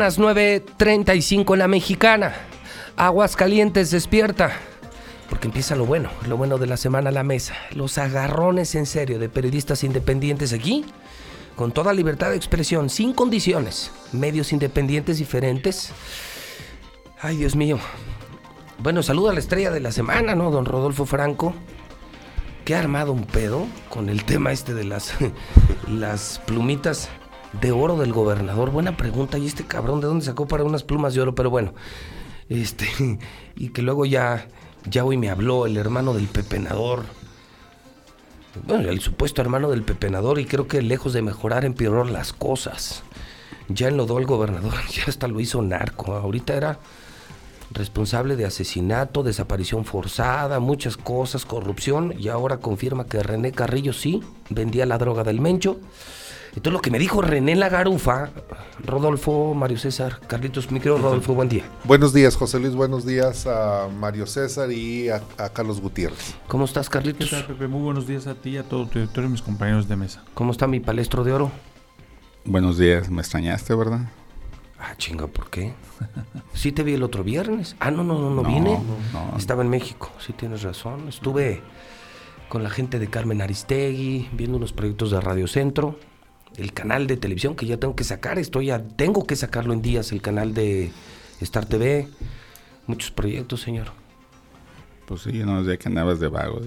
Son las 9.35 en la mexicana. Aguas calientes despierta. Porque empieza lo bueno, lo bueno de la semana a la mesa. Los agarrones en serio de periodistas independientes aquí. Con toda libertad de expresión, sin condiciones. Medios independientes diferentes. Ay, Dios mío. Bueno, saluda a la estrella de la semana, ¿no? Don Rodolfo Franco. Que ha armado un pedo con el tema este de las, las plumitas de oro del gobernador. Buena pregunta. ¿Y este cabrón de dónde sacó para unas plumas de oro? Pero bueno, este, y que luego ya, ya hoy me habló el hermano del pepenador. Bueno, el supuesto hermano del pepenador, y creo que lejos de mejorar, empeoró las cosas. Ya enlodó al gobernador, ya hasta lo hizo narco. Ahorita era responsable de asesinato, desaparición forzada, muchas cosas, corrupción, y ahora confirma que René Carrillo sí vendía la droga del Mencho entonces lo que me dijo René Lagarufa, Rodolfo, Mario César, Carlitos, mi querido Rodolfo, buen día. Buenos días, José Luis, buenos días a Mario César y a, Carlos Gutiérrez. ¿Cómo estás, Carlitos? Pepe? Muy buenos días a ti, a todo tu y mis compañeros de mesa. ¿Cómo está mi palestro de oro? Buenos días, me extrañaste, ¿verdad? Ah, chinga, ¿por qué? Sí te vi el otro viernes. Ah, no, no, no, no, vine. Estaba en México, sí tienes razón. Estuve con la gente de Carmen Aristegui, viendo unos proyectos de Radio Centro el canal de televisión que ya tengo que sacar, estoy ya, tengo que sacarlo en días, el canal de Star TV, muchos proyectos, señor. Pues sí, yo no sé que andabas de vago.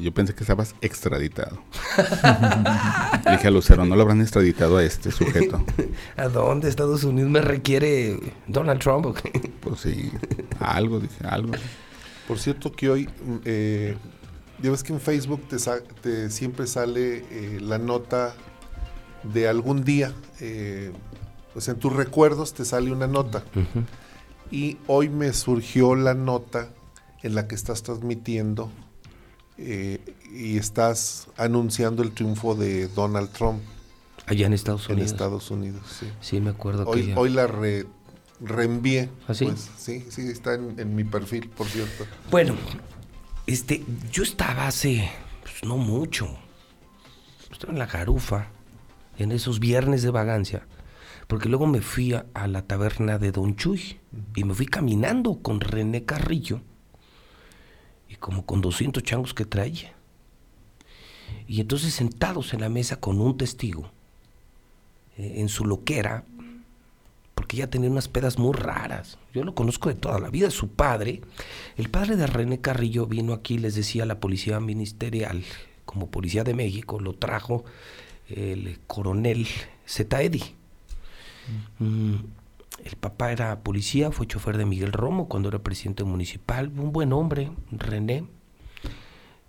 Yo pensé que estabas extraditado. dije a Lucero, no lo habrán extraditado a este sujeto. ¿A dónde Estados Unidos me requiere Donald Trump? pues sí, algo, dije, algo. Por cierto que hoy, eh, ya ves que en Facebook te, siempre sale eh, la nota de algún día, eh, pues en tus recuerdos te sale una nota. Y hoy me surgió la nota en la que estás transmitiendo eh, y estás anunciando el triunfo de Donald Trump. Allá en Estados Unidos. En Estados Unidos, sí. Sí, me acuerdo hoy, que Hoy la reenvié. ¿Ah, sí? Pues, sí, sí, está en, mi perfil, por cierto. Bueno, este, yo estaba hace, pues, no mucho, estaba en la garufa, en esos viernes de vagancia, porque luego me fui a, la taberna de Don Chuy y me fui caminando con René Carrillo y como con 200 changos que traía. Y entonces sentados en la mesa con un testigo, eh, en su loquera, porque ya tenía unas pedas muy raras. Yo lo conozco de toda la vida. Su padre, el padre de René Carrillo, vino aquí, les decía, a la policía ministerial, como policía de México, lo trajo el coronel Zetaedi. Mm, el papá era policía, fue chofer de Miguel Romo cuando era presidente municipal, un buen hombre, René.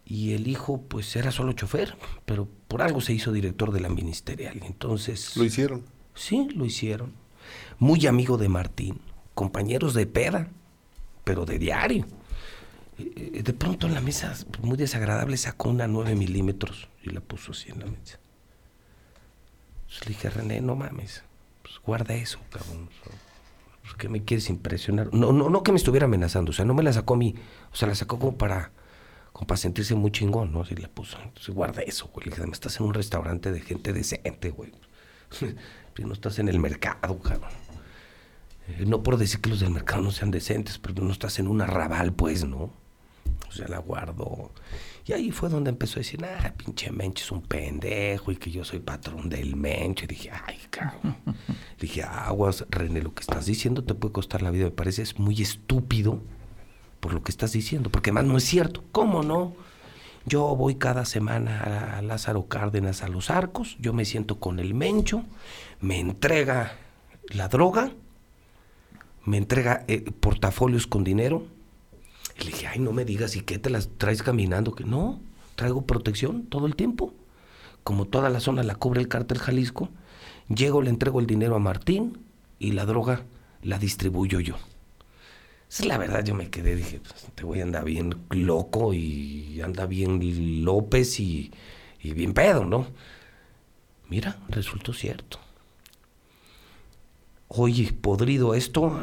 Y el hijo, pues era solo chofer, pero por algo se hizo director de la ministerial. Entonces. ¿Lo hicieron? Sí, lo hicieron. Muy amigo de Martín, compañeros de peda, pero de diario. Eh, eh, de pronto en la mesa, muy desagradable, sacó una 9 milímetros y la puso así en la mesa. Pues le dije, René, no mames, pues guarda eso, cabrón. ¿Por qué me quieres impresionar? No, no, no que me estuviera amenazando, o sea, no me la sacó a mí, o sea, la sacó como para, para sentirse muy chingón, ¿no? Así le puso, entonces guarda eso, güey. Le dije, además estás en un restaurante de gente decente, güey. no estás en el mercado, cabrón. Eh, no por decir que los del mercado no sean decentes, pero no estás en un arrabal, pues, ¿no? O sea, la guardo. Y ahí fue donde empezó a decir, ah, pinche Mencho es un pendejo y que yo soy patrón del Mencho. Y dije, ay, cabrón. dije, aguas, René, lo que estás diciendo te puede costar la vida. Me parece es muy estúpido por lo que estás diciendo, porque además no es cierto. ¿Cómo no? Yo voy cada semana a Lázaro Cárdenas a los arcos, yo me siento con el Mencho, me entrega la droga, me entrega eh, portafolios con dinero y le dije, ay, no me digas, ¿y qué te las traes caminando? Que no, traigo protección todo el tiempo. Como toda la zona la cubre el cártel Jalisco, llego, le entrego el dinero a Martín y la droga la distribuyo yo. es la verdad, yo me quedé, dije, pues, te voy a andar bien loco y anda bien López y, y bien pedo, ¿no? Mira, resultó cierto. Oye, podrido esto,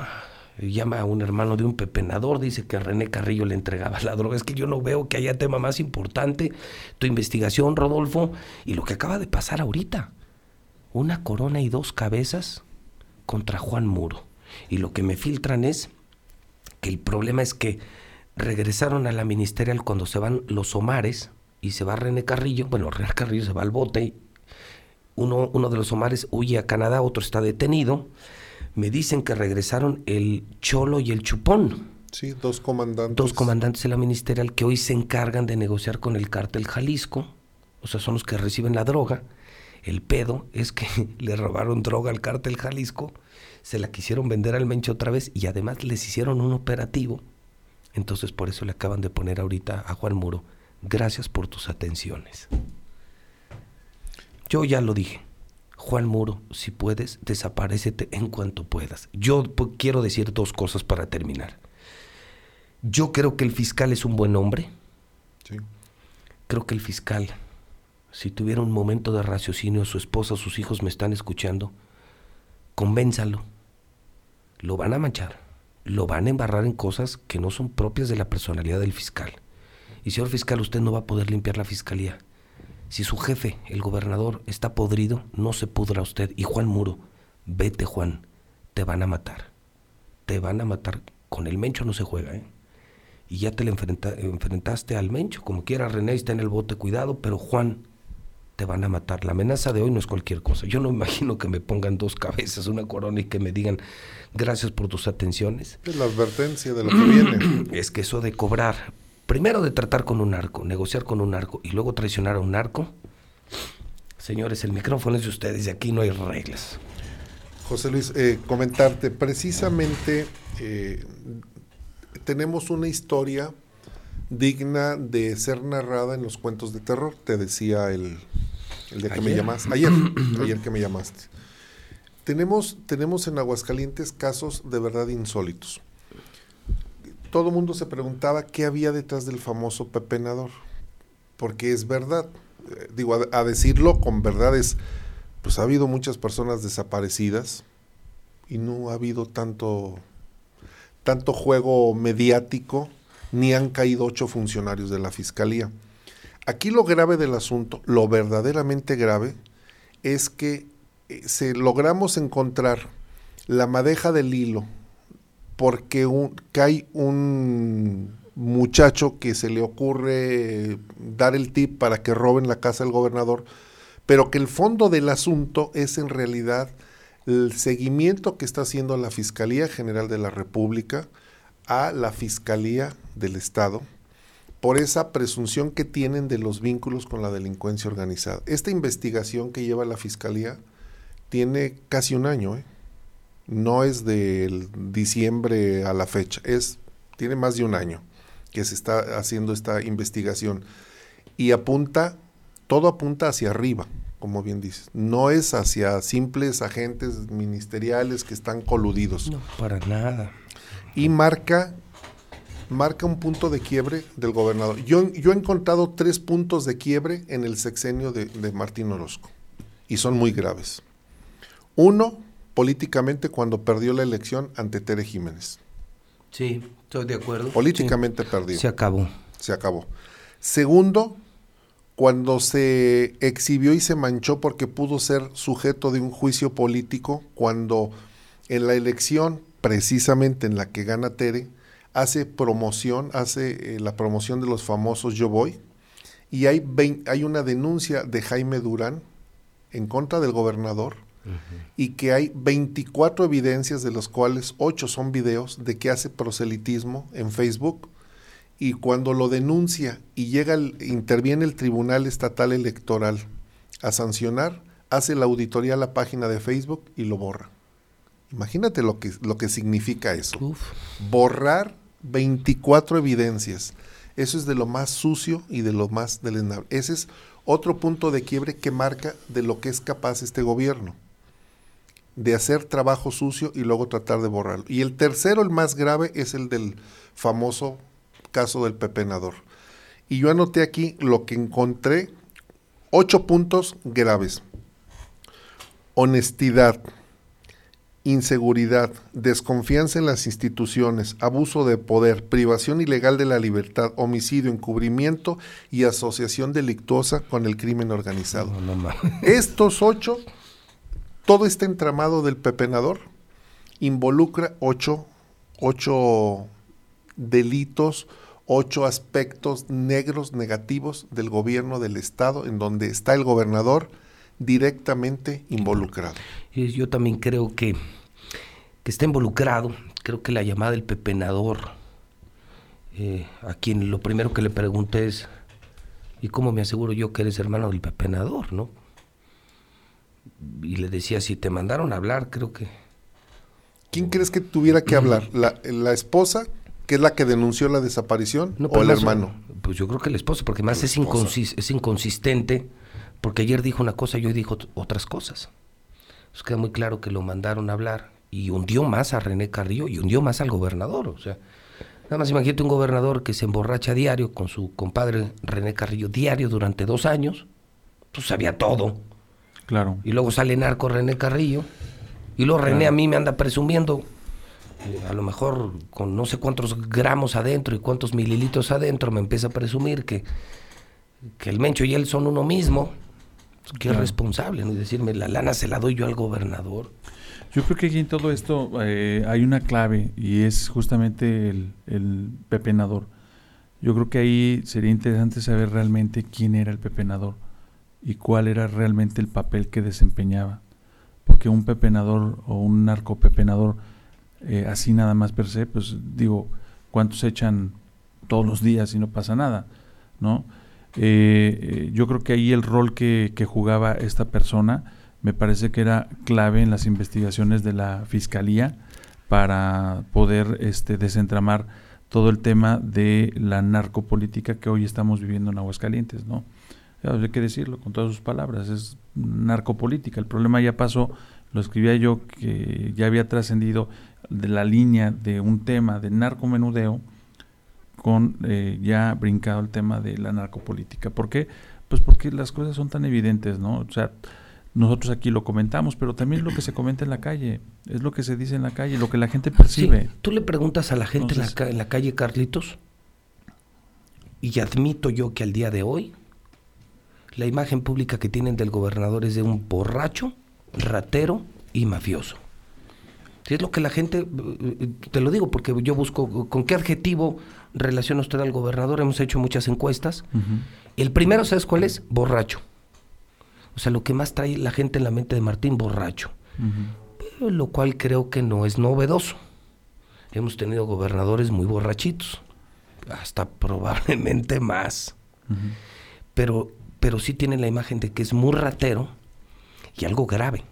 llama a un hermano de un pepenador, dice que René Carrillo le entregaba la droga. Es que yo no veo que haya tema más importante. Tu investigación, Rodolfo, y lo que acaba de pasar ahorita. Una corona y dos cabezas contra Juan Muro. Y lo que me filtran es que el problema es que regresaron a la ministerial cuando se van los Omares y se va René Carrillo. Bueno, René Carrillo se va al bote. Uno, uno de los Omares huye a Canadá, otro está detenido. Me dicen que regresaron el Cholo y el Chupón. Sí, dos comandantes. Dos comandantes de la ministerial que hoy se encargan de negociar con el cártel Jalisco. O sea, son los que reciben la droga. El pedo es que le robaron droga al cártel Jalisco, se la quisieron vender al Mencho otra vez y además les hicieron un operativo. Entonces por eso le acaban de poner ahorita a Juan Muro, gracias por tus atenciones. Yo ya lo dije. Juan Muro, si puedes, desaparecete en cuanto puedas. Yo quiero decir dos cosas para terminar. Yo creo que el fiscal es un buen hombre. Sí. Creo que el fiscal si tuviera un momento de raciocinio, su esposa, sus hijos me están escuchando, convénzalo. Lo van a manchar, lo van a embarrar en cosas que no son propias de la personalidad del fiscal. Y señor fiscal, usted no va a poder limpiar la fiscalía. Si su jefe, el gobernador, está podrido, no se pudra usted. Y Juan Muro, vete Juan, te van a matar. Te van a matar. Con el mencho no se juega, ¿eh? Y ya te le enfrentaste al mencho, como quiera, René está en el bote, cuidado, pero Juan, te van a matar. La amenaza de hoy no es cualquier cosa. Yo no imagino que me pongan dos cabezas, una corona y que me digan gracias por tus atenciones. Es la advertencia de lo que viene. Es que eso de cobrar, primero de tratar con un narco, negociar con un narco y luego traicionar a un narco, señores, el micrófono es de ustedes y aquí no hay reglas. José Luis, eh, comentarte, precisamente eh, tenemos una historia digna de ser narrada en los cuentos de terror, te decía el, el día que me llamaste, ayer, ayer que me llamaste. Tenemos, tenemos en Aguascalientes casos de verdad insólitos. Todo el mundo se preguntaba qué había detrás del famoso pepenador, porque es verdad, eh, digo, a, decirlo con verdades, pues ha habido muchas personas desaparecidas y no ha habido tanto, tanto juego mediático ni han caído ocho funcionarios de la Fiscalía. Aquí lo grave del asunto, lo verdaderamente grave, es que eh, se logramos encontrar la madeja del hilo porque un, cae un muchacho que se le ocurre dar el tip para que roben la casa del gobernador, pero que el fondo del asunto es en realidad el seguimiento que está haciendo la Fiscalía General de la República a la Fiscalía del Estado por esa presunción que tienen de los vínculos con la delincuencia organizada. Esta investigación que lleva la Fiscalía tiene casi un año, ¿eh? No es del diciembre a la fecha, es, tiene más de un año que se está haciendo esta investigación y apunta, todo apunta hacia arriba, como bien dices, no es hacia simples agentes ministeriales que están coludidos. No, para nada. Y marca marca un punto de quiebre del gobernador. Yo, yo he encontrado tres puntos de quiebre en el sexenio de, de Martín Orozco y son muy graves. Uno, políticamente cuando perdió la elección ante Tere Jiménez. Sí, estoy de acuerdo. Políticamente Sí. perdió. Se acabó. Se acabó. Segundo, cuando se exhibió y se manchó porque pudo ser sujeto de un juicio político, cuando en la elección, precisamente en la que gana Tere, hace promoción, hace eh, la promoción de los famosos Yo Voy, y hay, hay una denuncia de Jaime Durán en contra del gobernador, y que hay 24 evidencias, de las cuales 8 son videos, de que hace proselitismo en Facebook, y cuando lo denuncia y llega el- interviene el Tribunal Estatal Electoral a sancionar, hace la auditoría a la página de Facebook y lo borra. Imagínate lo que, lo que significa eso. Uf. Borrar 24 evidencias. Eso es de lo más sucio y de lo más deleznable. Ese es otro punto de quiebre que marca de lo que es capaz este gobierno. De hacer trabajo sucio y luego tratar de borrarlo. Y el tercero, el más grave, es el del famoso caso del pepenador. Y yo anoté aquí lo que encontré, ocho puntos graves. Honestidad, inseguridad, desconfianza en las instituciones, abuso de poder, privación ilegal de la libertad, homicidio, encubrimiento y asociación delictuosa con el crimen organizado. No, no mames. Estos ocho, todo este entramado del pepenador, involucra ocho, ocho delitos, ocho aspectos negros, negativos del gobierno del Estado, en donde está el gobernador directamente involucrado. Yo también creo que, que está involucrado, creo que la llamada del pepenador, eh, a quien lo primero que le pregunté es, ¿y cómo me aseguro yo que eres hermano del pepenador, no? Y le decía, si te mandaron a hablar, creo que... ¿Quién crees que tuviera que hablar? ¿La, la esposa, que es la que denunció la desaparición, No, o el no, hermano? Pues yo creo que el esposo, porque más es, esposa. inconsis- es inconsistente, porque ayer dijo una cosa y hoy dijo ot- otras cosas. Pues queda muy claro que lo mandaron a hablar y hundió más a René Carrillo y hundió más al gobernador. O sea, nada más imagínate un gobernador que se emborracha diario con su compadre René Carrillo diario durante dos años, pues sabía todo. Claro. Y luego sale narco René Carrillo. Y luego René Claro. a mí me anda presumiendo, eh, a lo mejor con no sé cuántos gramos adentro y cuántos mililitros adentro, me empieza a presumir que, que el Mencho y él son uno mismo. Pues, Que es Claro. responsable, ¿no? Y decirme, la lana se la doy yo al gobernador. Yo creo que aquí en todo esto eh, hay una clave y es justamente el, el pepenador. Yo creo que ahí sería interesante saber realmente quién era el pepenador y cuál era realmente el papel que desempeñaba. Porque un pepenador o un narcopepenador, eh, así nada más per se, pues digo, ¿cuántos echan todos los días y no pasa nada? ¿No? Eh, yo creo que ahí el rol que, que jugaba esta persona me parece que era clave en las investigaciones de la fiscalía para poder este, desentramar todo el tema de la narcopolítica que hoy estamos viviendo en Aguascalientes, ¿no? Hay que decirlo con todas sus palabras, es narcopolítica. El problema ya pasó, lo escribía yo, que ya había trascendido de la línea de un tema de narcomenudeo con eh, ya brincado el tema de la narcopolítica. ¿Por qué? Pues porque las cosas son tan evidentes, ¿no? O sea, nosotros aquí lo comentamos, pero también lo que se comenta en la calle, es lo que se dice en la calle, lo que la gente Sí, percibe. tú le preguntas a la gente en, la, en la calle Carlitos, y admito yo que al día de hoy, la imagen pública que tienen del gobernador es de un borracho, ratero y mafioso. Si es lo que la gente, eh, te lo digo porque yo busco, ¿con qué adjetivo relaciona usted al gobernador? Hemos hecho muchas encuestas. El primero, ¿sabes cuál es? Borracho. O sea, lo que más trae la gente en la mente de Martín, borracho. Lo cual creo que no es novedoso. Hemos tenido gobernadores muy borrachitos, hasta probablemente más. Pero, pero sí tienen la imagen de que es muy ratero y algo grave,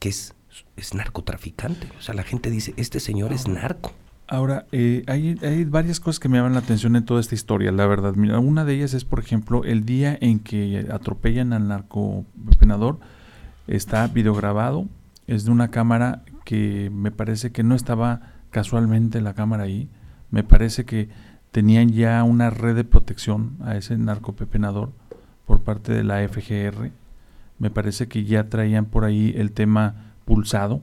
que es, es narcotraficante. O sea, la gente dice, este señor es narco. Ahora, eh, hay, hay varias cosas que me llaman la atención en toda esta historia, la verdad. Mira, una de ellas es, por ejemplo, el día en que atropellan al narcopenador, está videograbado, es de una cámara que me parece que no estaba casualmente la cámara ahí, me parece que tenían ya una red de protección a ese narcopepenador por parte de la FGR, me parece que ya traían por ahí el tema pulsado,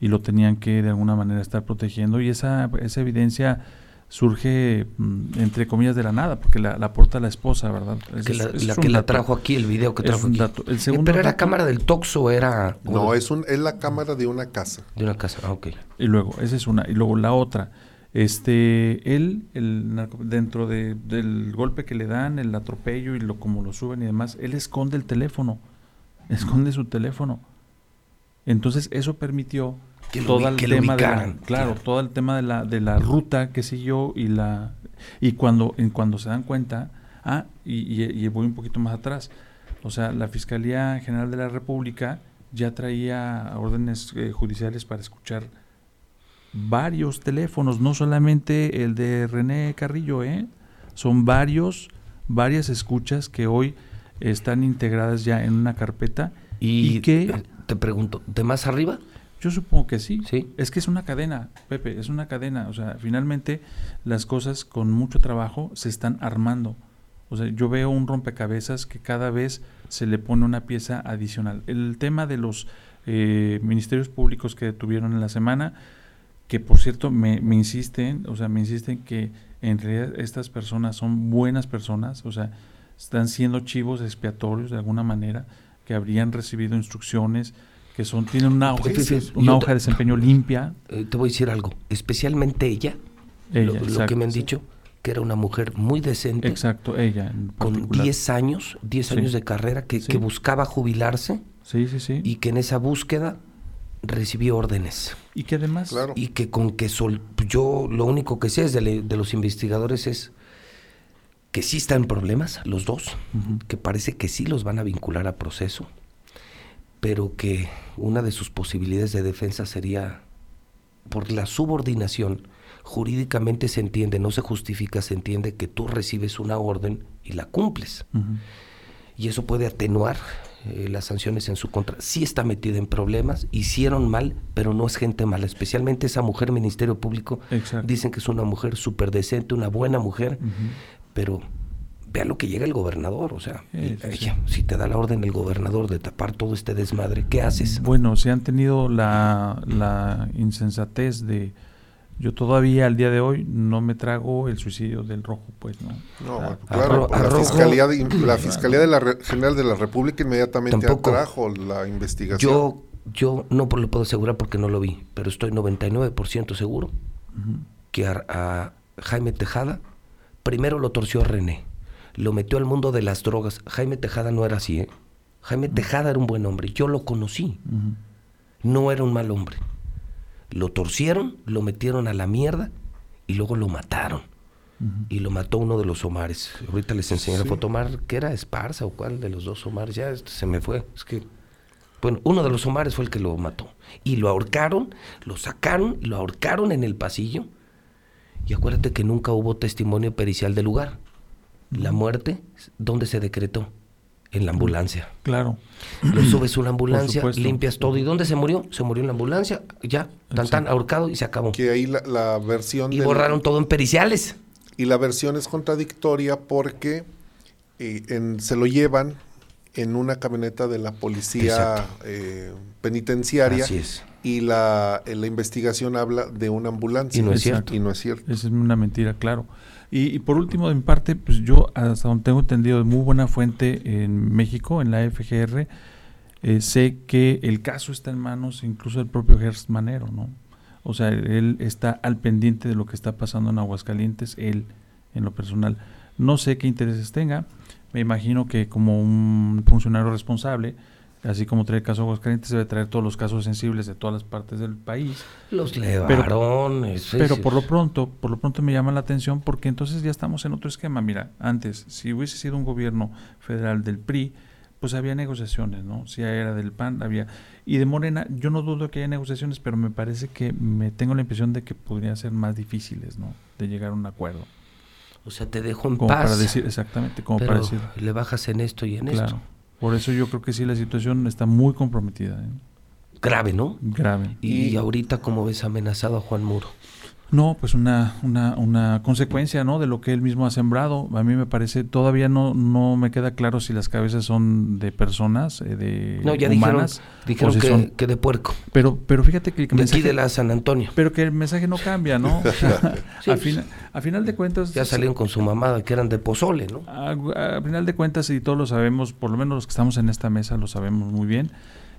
y lo tenían que de alguna manera estar protegiendo y esa, esa evidencia surge mm, entre comillas de la nada porque la, la aporta la esposa, ¿verdad? Que es- la, la es un que la trajo aquí, el video que Es trajo un aquí. dato. El Eh, segundo pero era dato- cámara del Toxo, era... No, es, un, es la cámara de una casa. De una casa, ah, ok. Y luego, esa es una. Y luego la otra. Este, él, el narco- dentro de- del golpe que le dan, el atropello y lo como lo suben y demás, él esconde el teléfono. Esconde su teléfono. Entonces, eso permitió Que todo el que tema de la, claro, claro. todo el tema de la, de la ruta que siguió y la y cuando en cuando se dan cuenta, ah, y, y- y voy un poquito más atrás. O sea, la Fiscalía General de la República ya traía órdenes eh, judiciales para escuchar varios teléfonos, no solamente el de René Carrillo, ¿eh? Son varios, varias escuchas que hoy están integradas ya en una carpeta Y, ¿Y qué? eh, te pregunto, ¿de más arriba? Yo supongo que sí. Sí. Es que es una cadena, Pepe, es una cadena. O sea, finalmente las cosas con mucho trabajo se están armando. O sea, yo veo un rompecabezas que cada vez se le pone una pieza adicional. El tema de los eh, ministerios públicos que detuvieron en la semana, que por cierto me, me insisten, o sea, me insisten que en realidad estas personas son buenas personas, o sea, están siendo chivos expiatorios de alguna manera, que habrían recibido instrucciones, que son tienen una hoja, una hoja te- de desempeño limpia. Eh, te voy a decir algo, especialmente ella, Ella, lo, que me han sí. dicho, que era una mujer muy decente, Exacto, ella con particular. 10 años, 10 Sí. años de carrera, que, Sí. que buscaba jubilarse Sí, sí, sí. y que en esa búsqueda recibió órdenes. Y que además Claro. Y que con que sol, yo lo único que sé es de, le- de los investigadores es que sí están en problemas, los dos, que parece que sí los van a vincular a proceso, pero que una de sus posibilidades de defensa sería por la subordinación. Jurídicamente se entiende, no se justifica, se entiende que tú recibes una orden y la cumples. Y eso puede atenuar eh, las sanciones en su contra. Sí está metida en problemas, hicieron mal, pero no es gente mala. Especialmente esa mujer, Ministerio Público, Exacto. dicen que es una mujer súper decente, una buena mujer, pero vea lo que llega el gobernador. O sea, Sí, sí, si te da la orden el gobernador de tapar todo este desmadre, ¿qué haces? Bueno, si han tenido la, la insensatez de yo todavía al día de hoy no me trago el suicidio del rojo, pues no. No, Ah, claro, arro- la Fiscalía, de, la Fiscalía de la Re- General de la República inmediatamente Tampoco. atrajo la investigación. Yo, yo no lo puedo asegurar porque no lo vi, pero estoy 99% seguro Ujú. que a, a Jaime Tejada primero lo torció a René, lo metió al mundo de las drogas. Jaime Tejada no era así, ¿eh? Jaime Tejada era un buen hombre, yo lo conocí, no era un mal hombre. Lo torcieron, lo metieron a la mierda y luego lo mataron. Y lo mató uno de los Omares. Ahorita les enseñé la foto Omar, ¿qué era? Esparza o cuál de los dos Omares? Ya este, se me fue. Es que, bueno, uno de los Omares fue el que lo mató. Y lo ahorcaron, lo sacaron, lo ahorcaron en el pasillo. Y acuérdate que nunca hubo testimonio pericial del lugar. La muerte, ¿dónde se decretó? En la ambulancia. Claro. Lo subes a una ambulancia, limpias todo. ¿Y dónde se murió? Se murió en la ambulancia, ya, tan tan, ahorcado y se acabó. que ahí la, la versión Y borraron todo en periciales. y la versión es contradictoria porque eh, en- se lo llevan en una camioneta de la policía eh, penitenciaria Así es. y la, en la investigación habla de una ambulancia Y no es cierto. y no es cierto Esa es una mentira, claro. Y, y por último, de mi parte, pues yo, hasta donde tengo entendido, de muy buena fuente en México, en la FGR, eh, sé que el caso está en manos incluso del propio Gerst Manero, ¿no? O sea, él está al pendiente de lo que está pasando en Aguascalientes, él, en lo personal. No sé qué intereses tenga, me imagino que como un funcionario responsable, así como trae el caso de Aguascalientes, debe traer todos los casos sensibles de todas las partes del país. Los levarones. Pero sí. por lo pronto, por lo pronto me llama la atención porque entonces ya estamos en otro esquema. Mira, antes, si hubiese sido un gobierno federal del PRI, pues había negociaciones, ¿no? Si era del PAN, había... Y de Morena, yo no dudo que haya negociaciones, pero me parece que me tengo la impresión de que podrían ser más difíciles, ¿no? De llegar a un acuerdo. O sea, te dejo en Como paz. para decir, exactamente, como pero para decir... le bajas en esto y en Claro. esto. Por eso yo creo que sí, la situación está muy comprometida, ¿eh? Grave, ¿no? grave. Y, Y- ahorita, como ves, amenazado a Juan Muro. No, pues una, una, una consecuencia, ¿no? De lo que él mismo ha sembrado. A mí me parece, todavía no, no me queda claro si las cabezas son de personas, eh, de No, ya humanas, dijeron, dijeron o si que, son- que de puerco. pero, pero fíjate que el De aquí mensaje, de la San Antonio. pero que el mensaje no cambia, ¿no? Sí, a, pues, fina- a final de cuentas, Ya salieron con su mamada, que eran de pozole, ¿no? a, a final de cuentas, y todos lo sabemos, por lo menos los que estamos en esta mesa lo sabemos muy bien,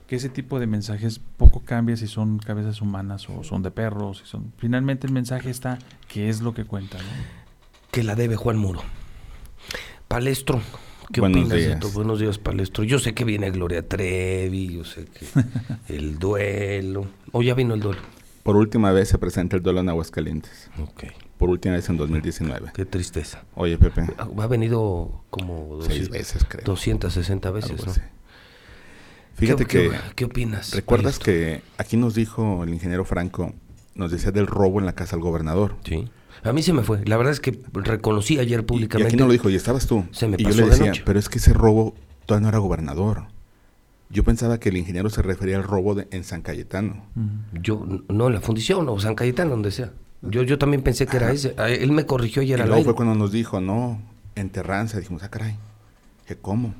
que ese tipo de mensajes poco cambia si son cabezas humanas o son de perros. Si son, finalmente el mensaje está que es lo que cuenta, ¿no? Que la debe Juan Muro. Palestro, ¿qué Buenos opinas de días. esto? Buenos días, Palestro. Yo sé que viene Gloria Trevi, yo sé que el duelo. ¿O ya vino el duelo? Por última vez se presenta el duelo en Aguascalientes. Ok. Por última vez en 2019. Qué tristeza. Oye, Pepe. Ha venido como Seis 200, veces, creo. 260 veces, algo ¿no? así. Fíjate ¿Qué, que... qué- qué opinas? ¿Recuerdas que aquí nos dijo el ingeniero Franco, nos decía del robo en la casa del gobernador? Sí. A mí se me fue. La verdad es que reconocí ayer Y, y públicamente. aquí no lo dijo, y estabas tú. Se me y yo pasó le de decía, noche. pero es que ese robo todavía no era gobernador. Yo pensaba que el ingeniero se refería al robo de- en San Cayetano. Ujú. Yo, no en la fundición o San Cayetano, donde sea. Yo, yo también pensé que era ese. Él me corrigió Y ayer al luego fue cuando nos dijo, no, en Terranza. Dijimos, ah, caray, ¿qué cómo?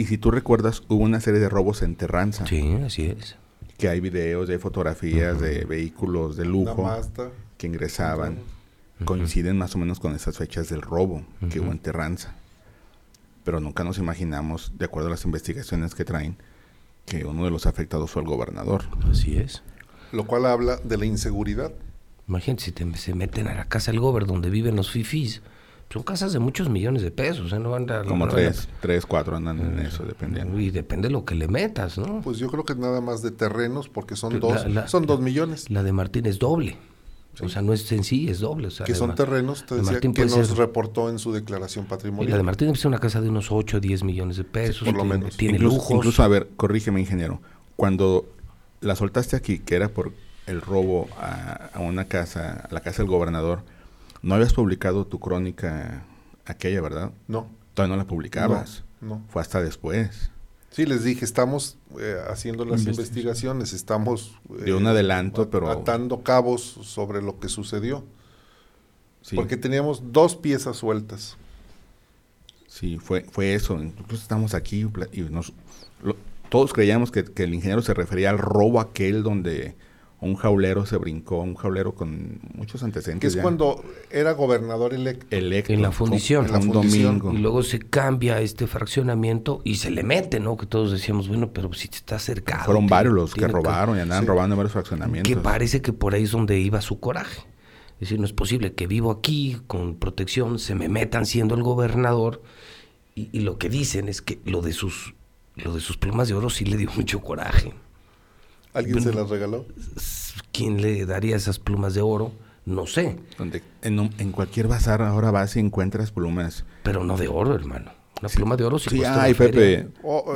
Y si tú recuerdas, hubo una serie de robos en Terranza. Sí, así es. Que hay videos, hay fotografías de vehículos de lujo que ingresaban. Coinciden más o menos con esas fechas del robo que hubo en Terranza. Pero nunca nos imaginamos, de acuerdo a las investigaciones que traen, que uno de los afectados fue el gobernador. Así es. Lo cual habla de la inseguridad. Imagínate si te- se meten a la casa del gober donde viven los fifís. Son casas de muchos millones de pesos, ¿eh? No van a, Como no tres, tres, cuatro andan en eso, dependiendo. Y depende de lo que le metas, ¿no? Pues yo creo que nada más de terrenos, porque son La- dos, la- son dos millones. La de Martín es doble. O sea, no es sencilla, es doble. O sea, que son terrenos, te de decía, Martín que nos ser- reportó en su declaración y la de patrimonial. Martín es una casa de unos 8 o 10 millones de pesos. por lo tiene- menos. Tiene incluso, lujos. incluso, a ver, corrígeme, ingeniero. Cuando la soltaste aquí, que era por el robo a, a una casa, a la casa del gobernador, no habías publicado tu crónica aquella, ¿verdad? No, Todavía no la publicabas. no. Fue hasta después. Sí, les dije, estamos eh, haciendo las investigaciones, estamos eh, De un adelanto, pero- atando cabos sobre lo que sucedió, Sí, porque teníamos dos piezas sueltas. sí fue, fue eso. Incluso estamos aquí y nos, lo- todos creíamos que, que el ingeniero se refería al robo aquel donde un jaulero se brincó, un jaulero con muchos antecedentes. Que es ya. cuando era gobernador electo. Electo. En la fundición. En la un fundición. domingo. Y luego se cambia este fraccionamiento y se le mete, ¿no? Que todos decíamos, bueno, pero si está cercado. Fueron tiene- varios los que robaron y andaban sí. robando en varios fraccionamientos. Que parece que por ahí es donde iba su coraje. Es decir, no es posible que vivo aquí con protección, se me metan siendo el gobernador. Y, y lo que dicen es que lo de sus lo de sus plumas de oro sí le dio mucho coraje. ¿Alguien se las regaló? ¿Quién le daría esas plumas de oro? No sé, Donde en, un- en cualquier bazar ahora vas y encuentras plumas. pero no de oro, hermano. Una pluma de oro sí, Sí, cuesta ay. Pepe.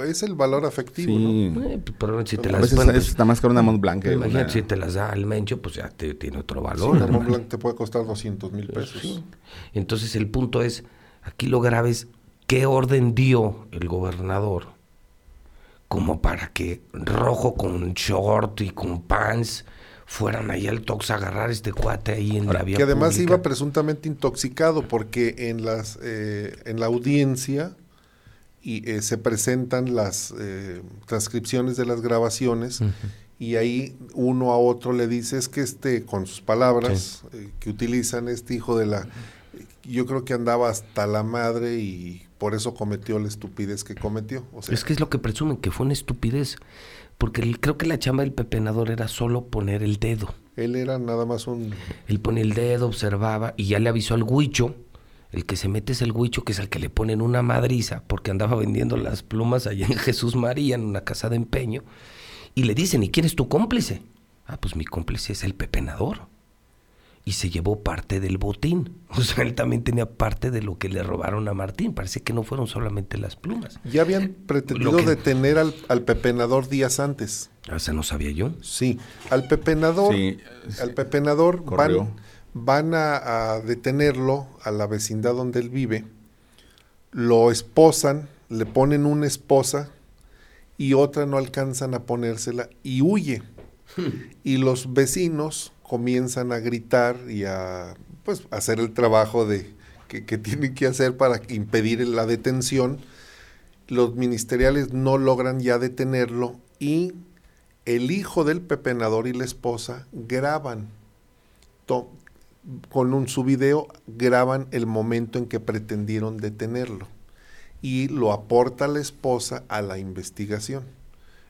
Es el valor afectivo, ¿no? Sí. Eh, pero si te A las veces bueno, eso pues, está más caro una Mont Blanc. imagínate una- si te las da el mencho, pues ya te, tiene otro Sí, valor. hermano. Mont Blanc te puede costar 200 mil pesos. Sí. Entonces el punto es, aquí lo grave es qué orden dio el gobernador como para que rojo con short y con pants fueran ahí al Tox a agarrar este cuate ahí en Ahora, la vía Que además pública. iba presuntamente intoxicado porque en las eh, en la audiencia y eh, se presentan las eh, transcripciones de las grabaciones y ahí uno a otro le dice es que este con sus palabras que utilizan este hijo de la yo creo que andaba hasta la madre y por eso cometió la estupidez que cometió. O sea, Es que es lo que presumen, que fue una estupidez. Porque el- creo que la chamba del pepenador era solo poner el dedo. él era nada más un Él ponía el dedo, observaba y ya le avisó al huicho. El que se mete es el huicho, que es al que le ponen una madriza, porque andaba vendiendo las plumas allá en Jesús María, en una casa de empeño. Y le dicen, ¿y quién es tu cómplice? Ah, pues mi cómplice es el pepenador. Y se llevó parte del botín. O sea, él también tenía parte de lo que le robaron a Martín. Parece que no fueron solamente las plumas. ya habían pretendido que- detener al, al pepenador días antes. O sea, no sabía yo. Sí, al pepenador, Sí, al pepenador Corrió. van, van a, a detenerlo a la vecindad donde él vive, lo esposan, le ponen una esposa y otra no alcanzan a ponérsela y huye. Y los vecinos comienzan a gritar y a pues hacer el trabajo de que, que tienen que hacer para impedir la detención. Los ministeriales no logran ya detenerlo y el hijo del pepenador y la esposa graban con un su video graban el momento en que pretendieron detenerlo y lo aporta la esposa a la investigación.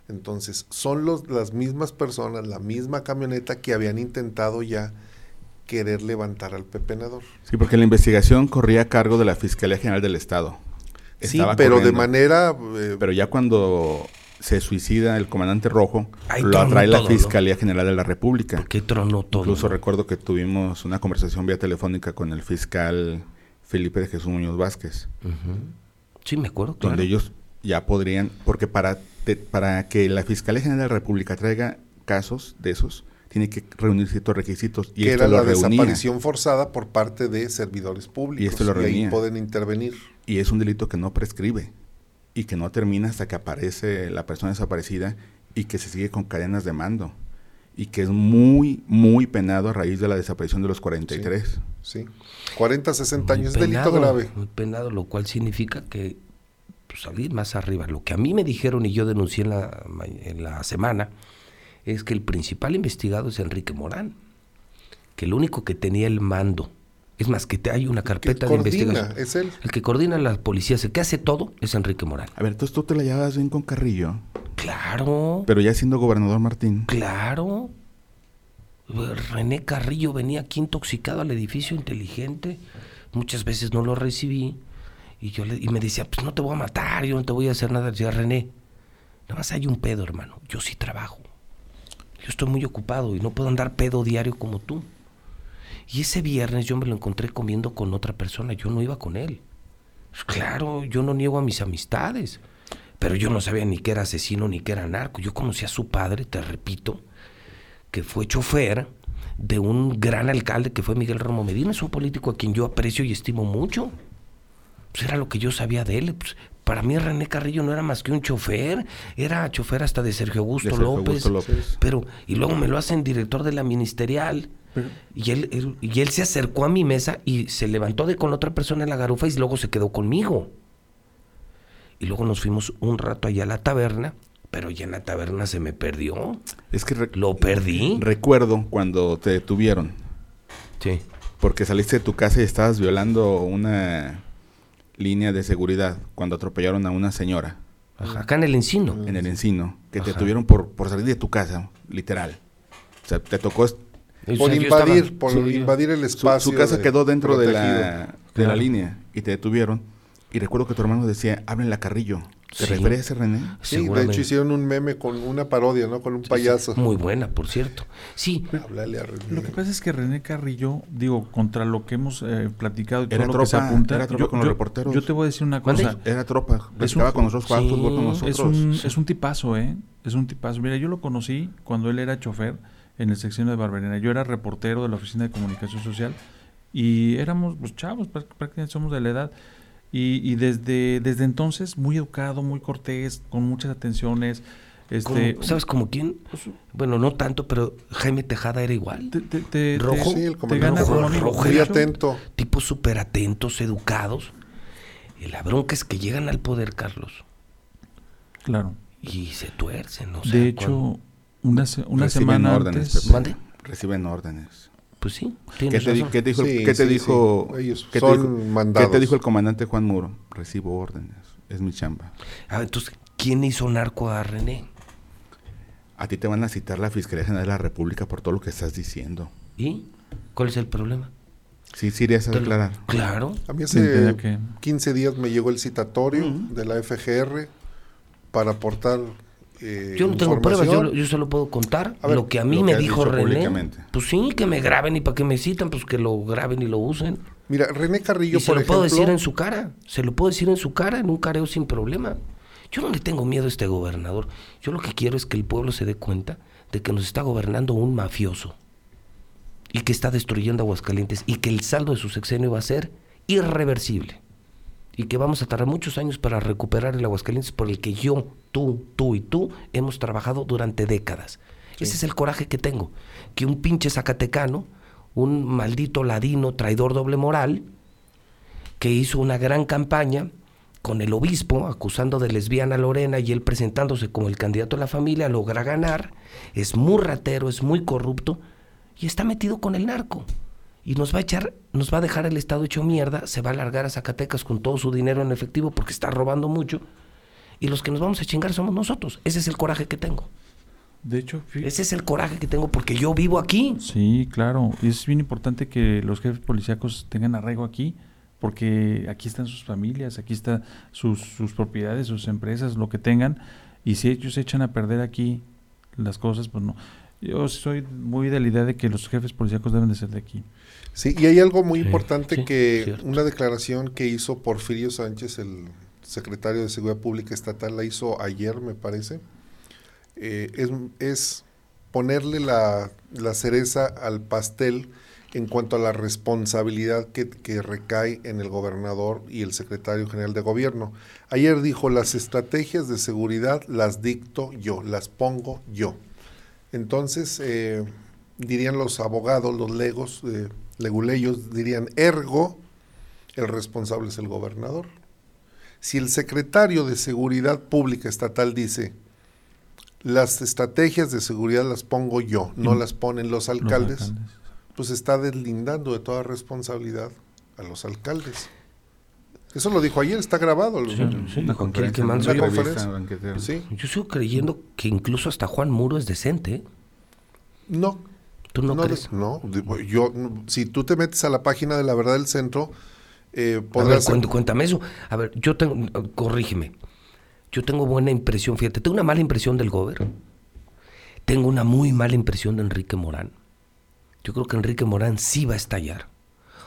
Entonces, son los, las mismas personas, la misma camioneta que habían intentado ya querer levantar al pepenador. Sí, porque la investigación corría a cargo de la Fiscalía General del Estado. Sí, pero de manera... eh, Pero ya cuando se suicida el comandante rojo, lo atrae la todo, ¿no? Fiscalía General de la República. ¿Por qué tronó todo? Incluso no? recuerdo que tuvimos una conversación vía telefónica con el fiscal Felipe de Jesús Muñoz Vázquez. Sí, me acuerdo. claro. donde ellos ya podrían, porque para, te- para que la Fiscalía General de la República traiga casos de esos, tiene que reunir ciertos requisitos. Y que esto era lo la reunía. desaparición forzada por parte de servidores públicos. Y esto lo ahí pueden intervenir. Y es un delito que no prescribe y que no termina hasta que aparece la persona desaparecida y que se sigue con cadenas de mando y que es muy, muy penado a raíz de la desaparición de los 43. Sí. 40, 60 Muy años, delito penado, grave. Muy penado, lo cual significa que pues, salir más arriba. Lo que a mí me dijeron y yo denuncié en la, en la semana es que el principal investigado es Enrique Morán, que el único que tenía el mando, es más, que te, hay una Que carpeta de investigación. es él. El que coordina las policías, el que hace todo, es Enrique Morán. A ver, entonces tú te la llevas bien con Carrillo. Claro. Pero ya siendo gobernador Martín. Claro. René Carrillo venía aquí intoxicado al edificio inteligente. Muchas veces no lo recibí. Y yo le, y me decía, pues no te voy a matar, yo no te voy a hacer nada. Decía, René, nada más hay un pedo, hermano. Yo sí trabajo. Yo estoy muy ocupado y no puedo andar pedo diario como tú. Y ese viernes yo me lo encontré comiendo con otra persona. Yo no iba con él. Pues claro, yo no niego a mis amistades. Pero yo no sabía ni que era asesino ni que era narco. Yo conocí a su padre, te repito, que fue chofer de un gran alcalde que fue Miguel Romo Medina. Es un político a quien yo aprecio y estimo mucho. Pues era lo que yo sabía de él. Pues para mí René Carrillo no era más que un chofer, era chofer hasta de Sergio Augusto, De Sergio López, Augusto López. Pero, y luego me lo hacen director de la ministerial. Pero- y él, él- y él se acercó a mi mesa y se levantó de con otra persona en la garufa y luego se quedó conmigo. Y luego nos fuimos un rato allá a la taberna, pero ya en la taberna se me perdió. Es que Lo perdí. recuerdo cuando te detuvieron. Sí. Porque saliste de tu casa y estabas violando una línea de seguridad cuando atropellaron a una señora Ajá, acá en el encino. en el encino. Que te Ajá. detuvieron por, por salir de tu casa, literal. O sea, te tocó... Su, Por invadir, estaba- por sí. invadir el su espacio. casa de- quedó dentro de la, de Claro. la línea y te detuvieron. Y recuerdo que tu hermano decía, háblenle a Carrillo. ¿Te Sí. refería a ese René? Sí, de hecho hicieron un meme con una parodia, ¿no? Con un payaso. Muy buena, por cierto. Sí, Háblale a René. Lo que pasa es que René Carrillo, digo, contra lo que hemos eh, platicado y todo Era lo que se tropa, apunta, era tropa con los reporteros. yo te voy a decir una cosa. Era tropa. Platicaba con nosotros, jugaba sí, fútbol con nosotros. Es un, es un tipazo, ¿eh? Es un tipazo. Mira, yo lo conocí cuando él era chofer en el sección de Barberena. Yo era reportero de la Oficina de Comunicación Social y éramos pues, chavos, práct- prácticamente somos de la edad. Y, y desde, desde entonces, muy educado, muy cortés, con muchas atenciones. Este, como- ¿sabes como quién? Bueno, no tanto, pero Jaime Tejada era igual. te, te- te- Rojo. te- Sí, el te comandante gana como Rojo, amigo. Rojo, Muy atento. Tipos súper atentos, educados. Y la bronca es que llegan al poder, Carlos, Claro. y se tuercen. O sea, de hecho, cuando- una, se- una Reciben semana órdenes, antes... Pepe. ¿Mande? Reciben órdenes. Pues sí, ¿Qué te, razón. qué te dijo, el- Sí, qué te sí, dijo, sí. Ellos qué te dijo- mandados. qué te dijo el comandante Juan Muro? Recibo órdenes. Es mi chamba. Ah, entonces, ¿quién hizo narco a René? A ti te van a citar la Fiscalía General de la República por todo lo que estás diciendo. ¿Y cuál es el problema? Sí, sí irías a declarar. Claro. A mí Entendía hace que- 15 días me llegó el citatorio de la FGR para aportar eh, Yo no tengo pruebas, yo, yo solo puedo contar ver, lo que a mí me dijo René. Pues sí, que me graben y para que me citan, pues que lo graben y lo usen. Mira, René Carrillo, Y se por lo ejemplo, puedo decir en su cara, se lo puedo decir en su cara, en un careo sin problema. Yo no le tengo miedo a este gobernador. Yo lo que quiero es que el pueblo se dé cuenta de que nos está gobernando un mafioso y que está destruyendo Aguascalientes y que el saldo de su sexenio va a ser irreversible y que vamos a tardar muchos años para recuperar el Aguascalientes por el que yo, tú, tú y tú hemos trabajado durante décadas. Ese es el coraje que tengo, que un pinche zacatecano, un maldito ladino traidor doble moral, que hizo una gran campaña con el obispo acusando de lesbiana a Lorena y él presentándose como el candidato de la familia, logra ganar, es muy ratero, es muy corrupto y está metido con el narco. Y nos va a echar, nos va a dejar el estado hecho mierda, se va a largar a Zacatecas con todo su dinero en efectivo porque está robando mucho. Y los que nos vamos a chingar somos nosotros. Ese es el coraje que tengo. De hecho, Ese es el coraje que tengo porque yo vivo aquí. Sí, claro. Y es bien importante que los jefes policíacos tengan arraigo aquí, porque aquí están sus familias, aquí están sus, sus propiedades, sus empresas, lo que tengan. Y si ellos echan a perder aquí las cosas, pues no. Yo soy muy de la idea de que los jefes policíacos deben de ser de aquí. Sí, y hay algo muy Sí, importante sí, que cierto. una declaración que hizo Porfirio Sánchez, el secretario de Seguridad Pública Estatal, la hizo ayer, me parece. Eh, es, es ponerle la, la cereza al pastel en cuanto a la responsabilidad que, que recae en el gobernador y el secretario general de gobierno. Ayer dijo, las estrategias de seguridad las dicto yo, las pongo yo. Entonces, eh, dirían los abogados, los legos, eh, leguleyos, dirían, ergo, el responsable es el gobernador. Si el secretario de Seguridad Pública Estatal dice, las estrategias de seguridad las pongo yo, no las ponen los los alcaldes, pues está deslindando de toda responsabilidad a los alcaldes. Eso lo dijo ayer, está grabado. Sí, sí, Una cualquier que Una conferencia. banquetera. Sí, Yo sigo creyendo que incluso hasta Juan Muro es decente. ¿eh? no. ¿Tú no, no, crees? no, digo, yo, si tú te metes a la página de la verdad del centro, eh, A ver, podrás... cuént- cuéntame eso. A ver, yo tengo, corrígeme. Yo tengo buena impresión, fíjate, tengo una mala impresión del gobierno. Tengo una muy mala impresión de Enrique Morán. Yo creo que Enrique Morán sí va a estallar.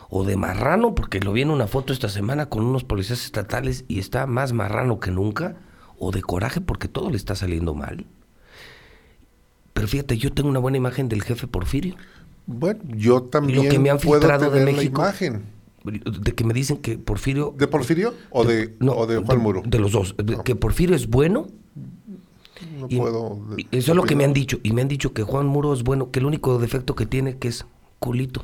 O de marrano, porque lo vi en una foto esta semana con unos policías estatales y está más marrano que nunca. O de coraje porque todo le está saliendo mal. Pero fíjate, yo tengo una buena imagen del jefe Porfirio. Bueno, yo también que me han puedo filtrado de la México- imagen. De que me dicen que Porfirio ¿De Porfirio o de, no, o de Juan Muro? De los dos. No. Que Porfirio es bueno. No y- puedo... y eso es lo que me han dicho. Y me han dicho que Juan Muro es bueno, que el único defecto que tiene que es culito.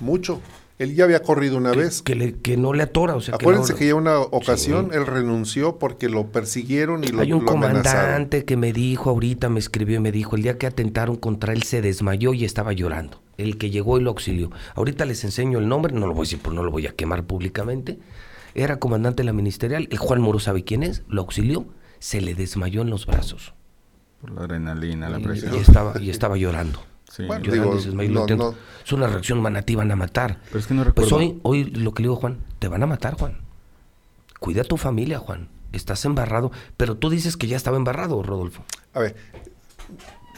Mucho. Él ya había corrido una Que, vez. que, le- que no le atora. O sea, Acuérdense no- que ya una ocasión Sí. él renunció porque lo persiguieron y lo, Hay un lo amenazaron. comandante que me dijo, ahorita me escribió y me dijo, el día que atentaron contra él se desmayó y estaba llorando. El que llegó y lo auxilió. Ahorita les enseño el nombre, no lo voy a decir, pues no lo voy a quemar públicamente. Era comandante de la ministerial, el Juan Muro sabe quién es, lo auxilió, se le desmayó en los brazos. Por la adrenalina, la Y, presión. y estaba, y estaba llorando. Sí. Bueno, Llorando digo, no-. Es una reacción manativa, van a matar. Pero es que no recuerdo. Pues hoy, hoy lo que le digo, Juan, te van a matar, Juan. Cuida a tu familia, Juan. Estás embarrado. Pero tú dices que ya estaba embarrado, Rodolfo. A ver,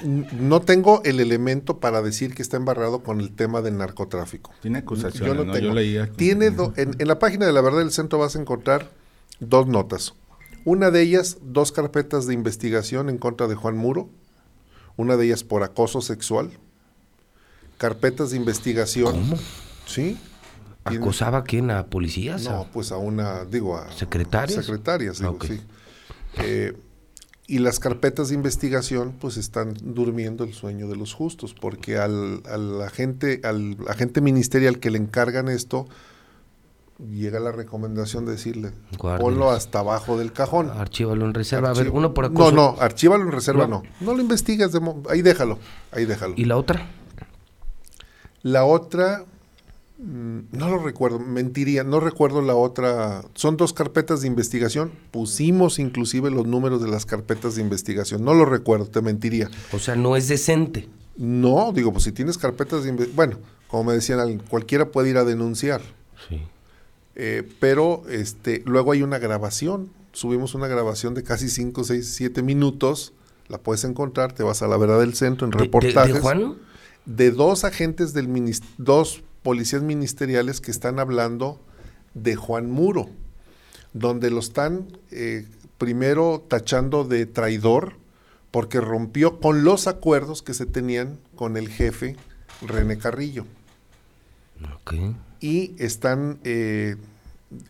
no tengo el elemento para decir que está embarrado con el tema del narcotráfico. Tiene acusaciones, Yo no ¿no? tengo. Yo leía. Tiene do- en, en la página de la verdad del centro vas a encontrar dos notas. Una de ellas, dos carpetas de investigación en contra de Juan Muro. Una de ellas por acoso sexual. Carpetas de investigación. ¿Cómo? Sí. ¿Acosaba a quién? ¿A policías? No, pues a una, digo, a ¿Secretarias? secretarias, digo, Ok. sí. Eh, y las carpetas de investigación, pues están durmiendo el sueño de los justos, porque al, al agente, al agente ministerial que le encargan esto, llega la recomendación de decirle, ponlo hasta abajo del cajón. Archívalo en reserva. A ver, uno por acoso. No, no, archívalo en reserva, No. no. No, lo investigas, de mo- ahí déjalo, ahí déjalo. ¿Y la otra? La otra, mm, no lo recuerdo, mentiría, no recuerdo la otra. Son dos carpetas de investigación. Pusimos inclusive los números de las carpetas de investigación. No lo recuerdo, te mentiría. O sea, no es decente. No, digo, pues si tienes carpetas de investigación, bueno, como me decían, alguien, cualquiera puede ir a denunciar. Sí. Eh, pero este, luego hay una grabación. Subimos una grabación de casi 5, 6, 7 minutos. La puedes encontrar, te vas a la verdad del centro en ¿De- de- reportajes ¿De, Juan? De dos agentes del dos policías ministeriales que están hablando de Juan Muro, donde lo están eh, primero tachando de traidor porque rompió con los acuerdos que se tenían con el jefe René Carrillo Ok. y están eh,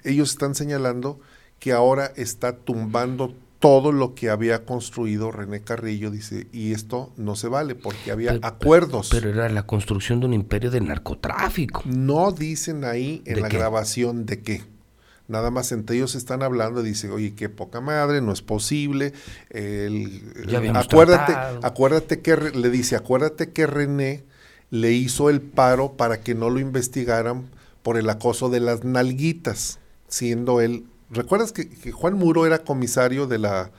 ellos están señalando que ahora está tumbando todo lo que había construido René Carrillo, dice, y esto no se vale porque había Pero- acuerdos. Pero era la construcción de un imperio de narcotráfico. No dicen ahí en ¿De la qué? grabación de qué. Nada más entre ellos están hablando, dice, oye, qué poca madre, no es posible. el- acuérdate, tratado. acuérdate que le dice, acuérdate que René le hizo el paro para que no lo investigaran por el acoso de las nalguitas, siendo él. ¿Recuerdas que, que Juan Muro era comisario de la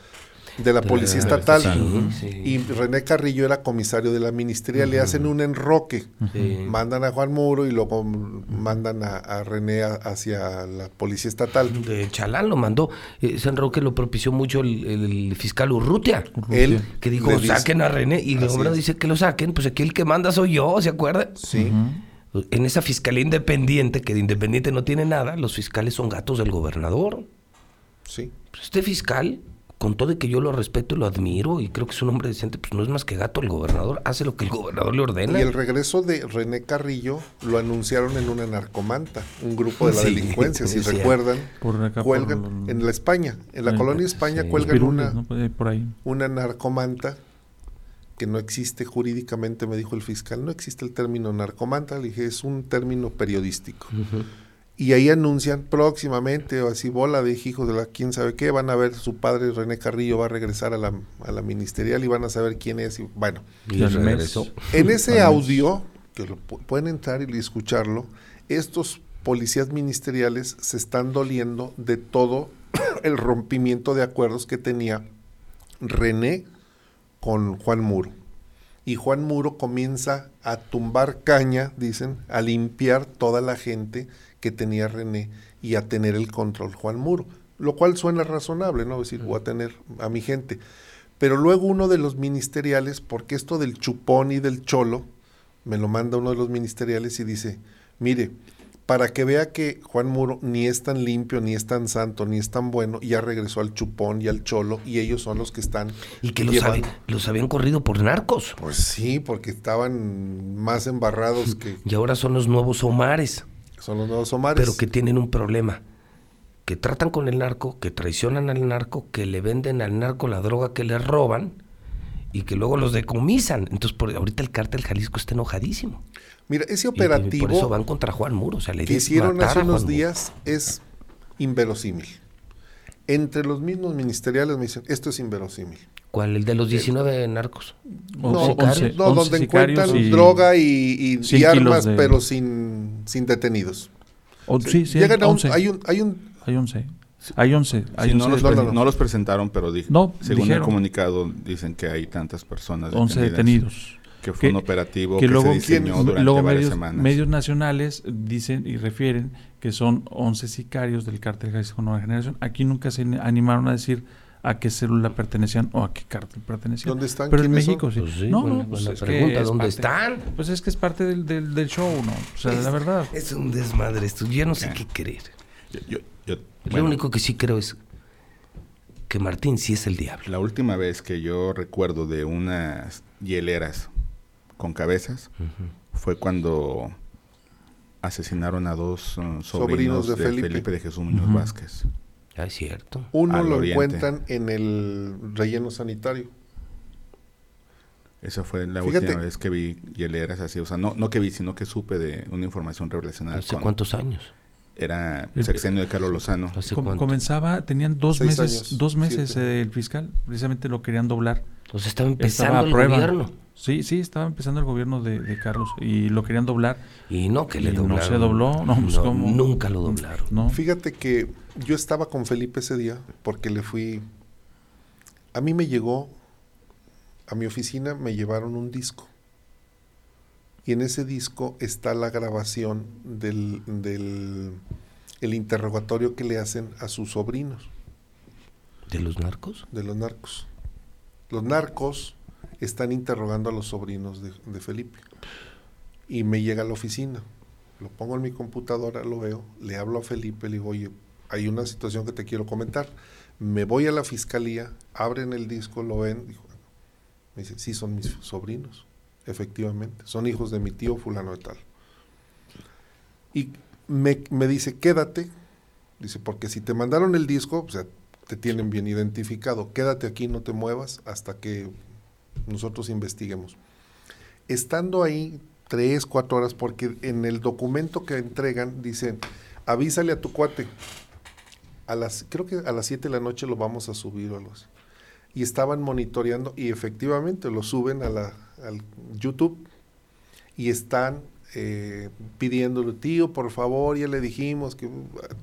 de la De policía la- estatal? Sí, sí. Y René Carrillo era comisario de la ministerial, le hacen un enroque Sí. mandan a Juan Muro y luego mandan a, a René a- hacia la policía estatal. De Chalán lo mandó. Eh, San Roque lo propició mucho el, el fiscal Urrutia. Él Que dijo, dice- saquen a René. Y el hombre dice que lo saquen. Pues aquí el que manda soy yo, ¿se acuerda? Sí, En esa fiscalía independiente, que de independiente no tiene nada, los fiscales son gatos del gobernador. sí. Pues este fiscal, con todo de que yo lo respeto y lo admiro y creo que es un hombre decente, pues no es más que gato el gobernador. Hace lo que el gobernador le ordena. Y el regreso de René Carrillo lo anunciaron en una narcomanta, un grupo de la Sí, delincuencia, si recuerdan. Por acá, por cuelgan los- en la España, en la Sí. colonia España Sí. cuelgan Pirules, una, ¿no? Por ahí- Por ahí. una narcomanta que no existe jurídicamente, me dijo el fiscal, no existe el término narcomanta, le dije, es un término periodístico. Y ahí anuncian próximamente, o así bola de hijos de la quién sabe qué, van a ver su padre René Carrillo va a regresar a la, a la ministerial y van a saber quién es. Y, bueno, Y regresó. en ese audio, que lo pu- pueden entrar y escucharlo, estos policías ministeriales se están doliendo de todo el rompimiento de acuerdos que tenía René con Juan Muro. Y Juan Muro comienza a tumbar caña, dicen, a limpiar toda la gente que tenía René y a tener el control Juan Muro. Lo cual suena razonable, ¿no? Es decir, voy a tener a mi gente. Pero luego uno de los ministeriales, porque esto del chupón y del cholo, me lo manda uno de los ministeriales y dice, mire, para que vea que Juan Muro ni es tan limpio, ni es tan santo, ni es tan bueno, ya regresó al chupón y al cholo, y ellos son los que están. Y que los, habían, los habían corrido por narcos. Pues sí, porque estaban más embarrados que. Y ahora son los nuevos Omares. Son los nuevos Omares. Pero que tienen un problema. Que tratan con el narco, que traicionan al narco, que le venden al narco la droga que le roban y que luego los decomisan. Entonces, por, ahorita el cártel Jalisco está enojadísimo. Mira, ese operativo. Y, por eso van contra Juan Muro. O sea, le que hicieron hace unos días es inverosímil. Entre los mismos ministeriales me dicen, esto es inverosímil. ¿Cuál? ¿El de los 19 narcos? No, once, no donde encuentran y droga y, y, y armas, de... pero sin, sin detenidos. O, sí, sí, Llegan a un, hay un, hay un... Hay 11. Hay 11. Hay sí, 11 no, los, no, no, los, presentaron, pero dije, no, según dijeron, el comunicado dicen que hay tantas personas 11 detenidos. Que fue que, un operativo que, que, luego, se diseñó durante luego varias medios, semanas. medios nacionales dicen y refieren que son 11 sicarios del cártel Jalisco Nueva Generación. Aquí nunca se animaron a decir a qué célula pertenecían o a qué cártel pertenecían. ¿Dónde están? Pero en México sí. Pues sí. No, buena, no, pues buena es pregunta, que es ¿dónde parte- están? Pues es que es parte del, del, del show, ¿no? O sea, la verdad. Es un desmadre esto. Yo no sé qué creer. Yo- yo- yo- Lo bueno, único que sí creo es que Martín sí es el diablo. La última vez que yo recuerdo de unas hieleras con cabezas fue cuando asesinaron a dos uh, sobrinos, Sobrinos de de, Felipe. Felipe. de Jesús Muñoz Ujú. Vázquez. Ah, es cierto. Uno Al lo oriente. encuentran en el relleno sanitario. Esa fue la Fíjate. última vez que vi hieleras así. O sea, no, no que vi, sino que supe de una información relacionada ¿Hace con... cuántos años? Era El- sexenio de Carlos Lozano. Comenzaba, tenían dos Seis meses, años, dos meses eh, el fiscal, precisamente lo querían doblar. Sea, estaba Estaba empezando a el prueba. gobierno. Sí, sí, estaba empezando el gobierno de, de Carlos y lo querían doblar. Y no, que le Y no doblaron. se dobló, no, pues. Nunca lo doblaron. ¿no? Fíjate que yo estaba con Felipe ese día porque le fui... A mí me llegó, a mi oficina me llevaron un disco. Y en ese disco está la grabación del, del el interrogatorio que le hacen a sus sobrinos ¿De los narcos? de los narcos. Los narcos están interrogando a los sobrinos de, de Felipe. Y me llega a la oficina. Lo pongo en mi computadora, lo veo, le hablo a Felipe, le digo, oye, hay una situación que te quiero comentar. Me voy a la fiscalía, abren el disco, lo ven. Dijo, me dice, sí, son mis sobrinos, efectivamente. Son hijos de mi tío fulano de tal. Y me, me dice, quédate. Dice, porque si te mandaron el disco, o sea, te tienen bien identificado. Quédate aquí, no te muevas hasta que nosotros investiguemos. Estando ahí tres, cuatro horas, porque en el documento que entregan dicen, avísale a tu cuate. A las, creo que a las 7 de la noche lo vamos a subir o algo así. Y estaban monitoreando y efectivamente lo suben a la, al YouTube y están eh, pidiéndole, tío, por favor, ya le dijimos que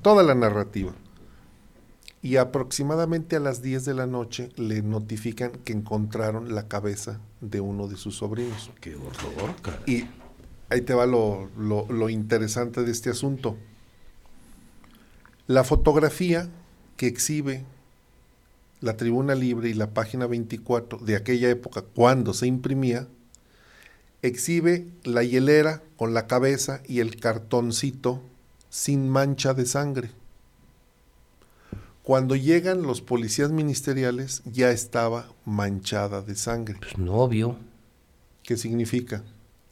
toda la narrativa. Y aproximadamente a las 10 de la noche le notifican que encontraron la cabeza de uno de sus sobrinos. Qué horror. Y ahí te va lo, lo- lo interesante de este asunto. La fotografía que exhibe la Tribuna Libre y la página 24 de aquella época, cuando se imprimía, exhibe la hielera con la cabeza y el cartoncito sin mancha de sangre. Cuando llegan los policías ministeriales ya estaba manchada de sangre. Pues no, obvio, ¿Qué significa?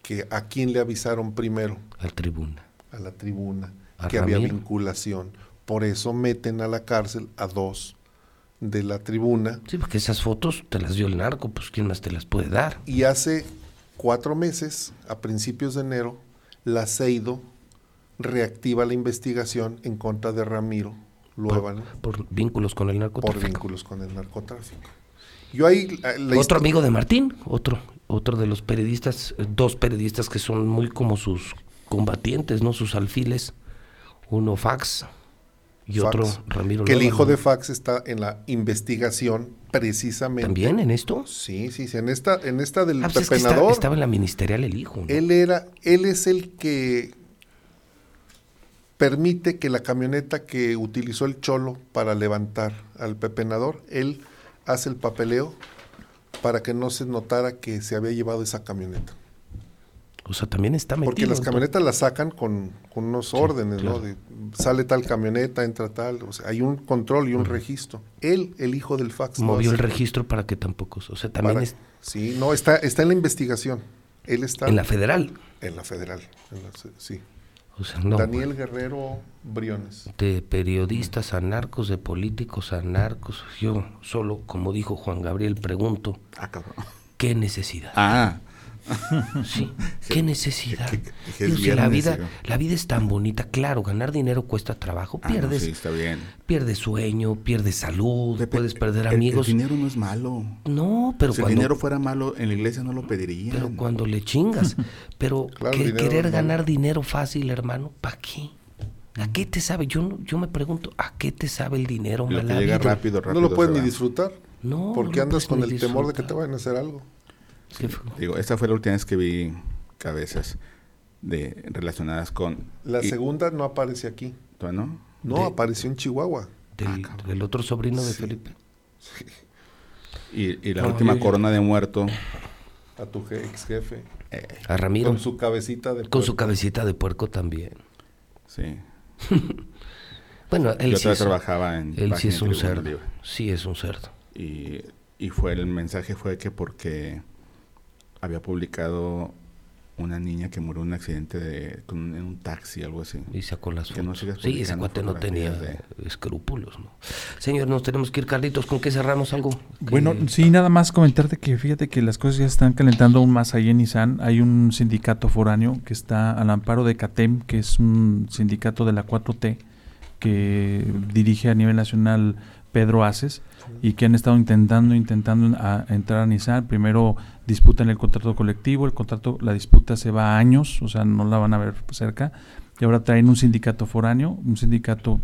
Que a quién le avisaron primero, al tribuna. a la tribuna, A que había vinculación. Por eso meten a la cárcel a dos de la tribuna. Sí, porque esas fotos te las dio el narco, pues ¿quién más te las puede dar? Y hace cuatro meses, a principios de enero, la CEIDO reactiva la investigación en contra de Ramiro Luébano Por vínculos con el por, narcotráfico. vínculos con el narcotráfico. Yo ahí... la- la Otro amigo de Martín, otro, otro de los periodistas, dos periodistas que son muy como sus combatientes, ¿no? Sus alfiles. Uno Fax y Fax, otro Ramiro Que el hijo ¿no? de Fax está en la investigación precisamente. ¿También en esto? Sí, sí, sí. En esta, en esta del Ah, pues es que está- pepenador. estaba en la ministerial el hijo. ¿no? Él era, él es el que permite que la camioneta que utilizó el cholo para levantar al pepenador, él hace el papeleo para que no se notara que se había llevado esa camioneta. O sea, también está metido. Porque las camionetas las sacan con, con unos órdenes, ¿no? De, sale tal camioneta, entra tal, o sea, hay un control y un registro. Él, el hijo del fax. Movió el registro para que tampoco. O sea, también Para- es Sí, no, está, está en la investigación. Él está en la federal. en la federal. en la- sí. O sea, no. Daniel Guerrero Briones. De periodistas a narcos, de políticos a narcos. Yo solo, como dijo Juan Gabriel, pregunto, Ah. ¿qué necesidad? Ah, Sí, qué necesidad. si la vida, la vida es tan bonita, claro, ganar dinero cuesta trabajo, ah, no, pierdes, sí, está bien. pierdes sueño, pierdes salud, Dep- puedes perder el- amigos. El, dinero no es malo. No, pero si el cuando, dinero fuera malo, en la iglesia no lo pedirían. pero cuando le chingas, pero Claro, que- el dinero querer no- ganar dinero fácil, hermano, ¿para qué? ¿A qué te sabe? Yo no- yo me pregunto, ¿a qué te sabe el dinero, lo que mala llega vida? rápido, rápido. no lo puedes ni disfrutar. No, porque andas con el temor de que te vayan a hacer algo. Digo, esta fue la última vez que vi cabezas de relacionadas con... La y- segunda no aparece aquí. ¿Todavía no? No, De- apareció en Chihuahua. del, Ah, del otro sobrino de Sí. Felipe. Y, y la No, última yo- yo- corona de muerto... A tu ex jefe. eh, A Ramiro, Con su cabecita de con su puerco. cabecita de puerco también. sí. Bueno, él Yo sí es, trabajaba en... él sí es un cerdo. Sí es un cerdo. Y, y fue el mensaje fue que porque había publicado una niña que murió en un accidente de, con- en un taxi, algo así. Y sacó las Que no fotos. sigas sí, ese cuate no tenía escrúpulos, ¿no? Señor, nos tenemos que ir, Carlitos. ¿Con qué cerramos algo? Bueno, sí, nada más comentarte que fíjate que las cosas ya están calentando aún más ahí en Nissan. Hay un sindicato foráneo que está al amparo de CATEM, que es un sindicato de la 4T que dirige a nivel nacional Pedro Aces y que han estado intentando, intentando a- entrar a Nissan. Primero disputan el contrato colectivo, el contrato, la disputa se va a años, o sea, no la van a ver cerca. Y ahora traen un sindicato foráneo, un sindicato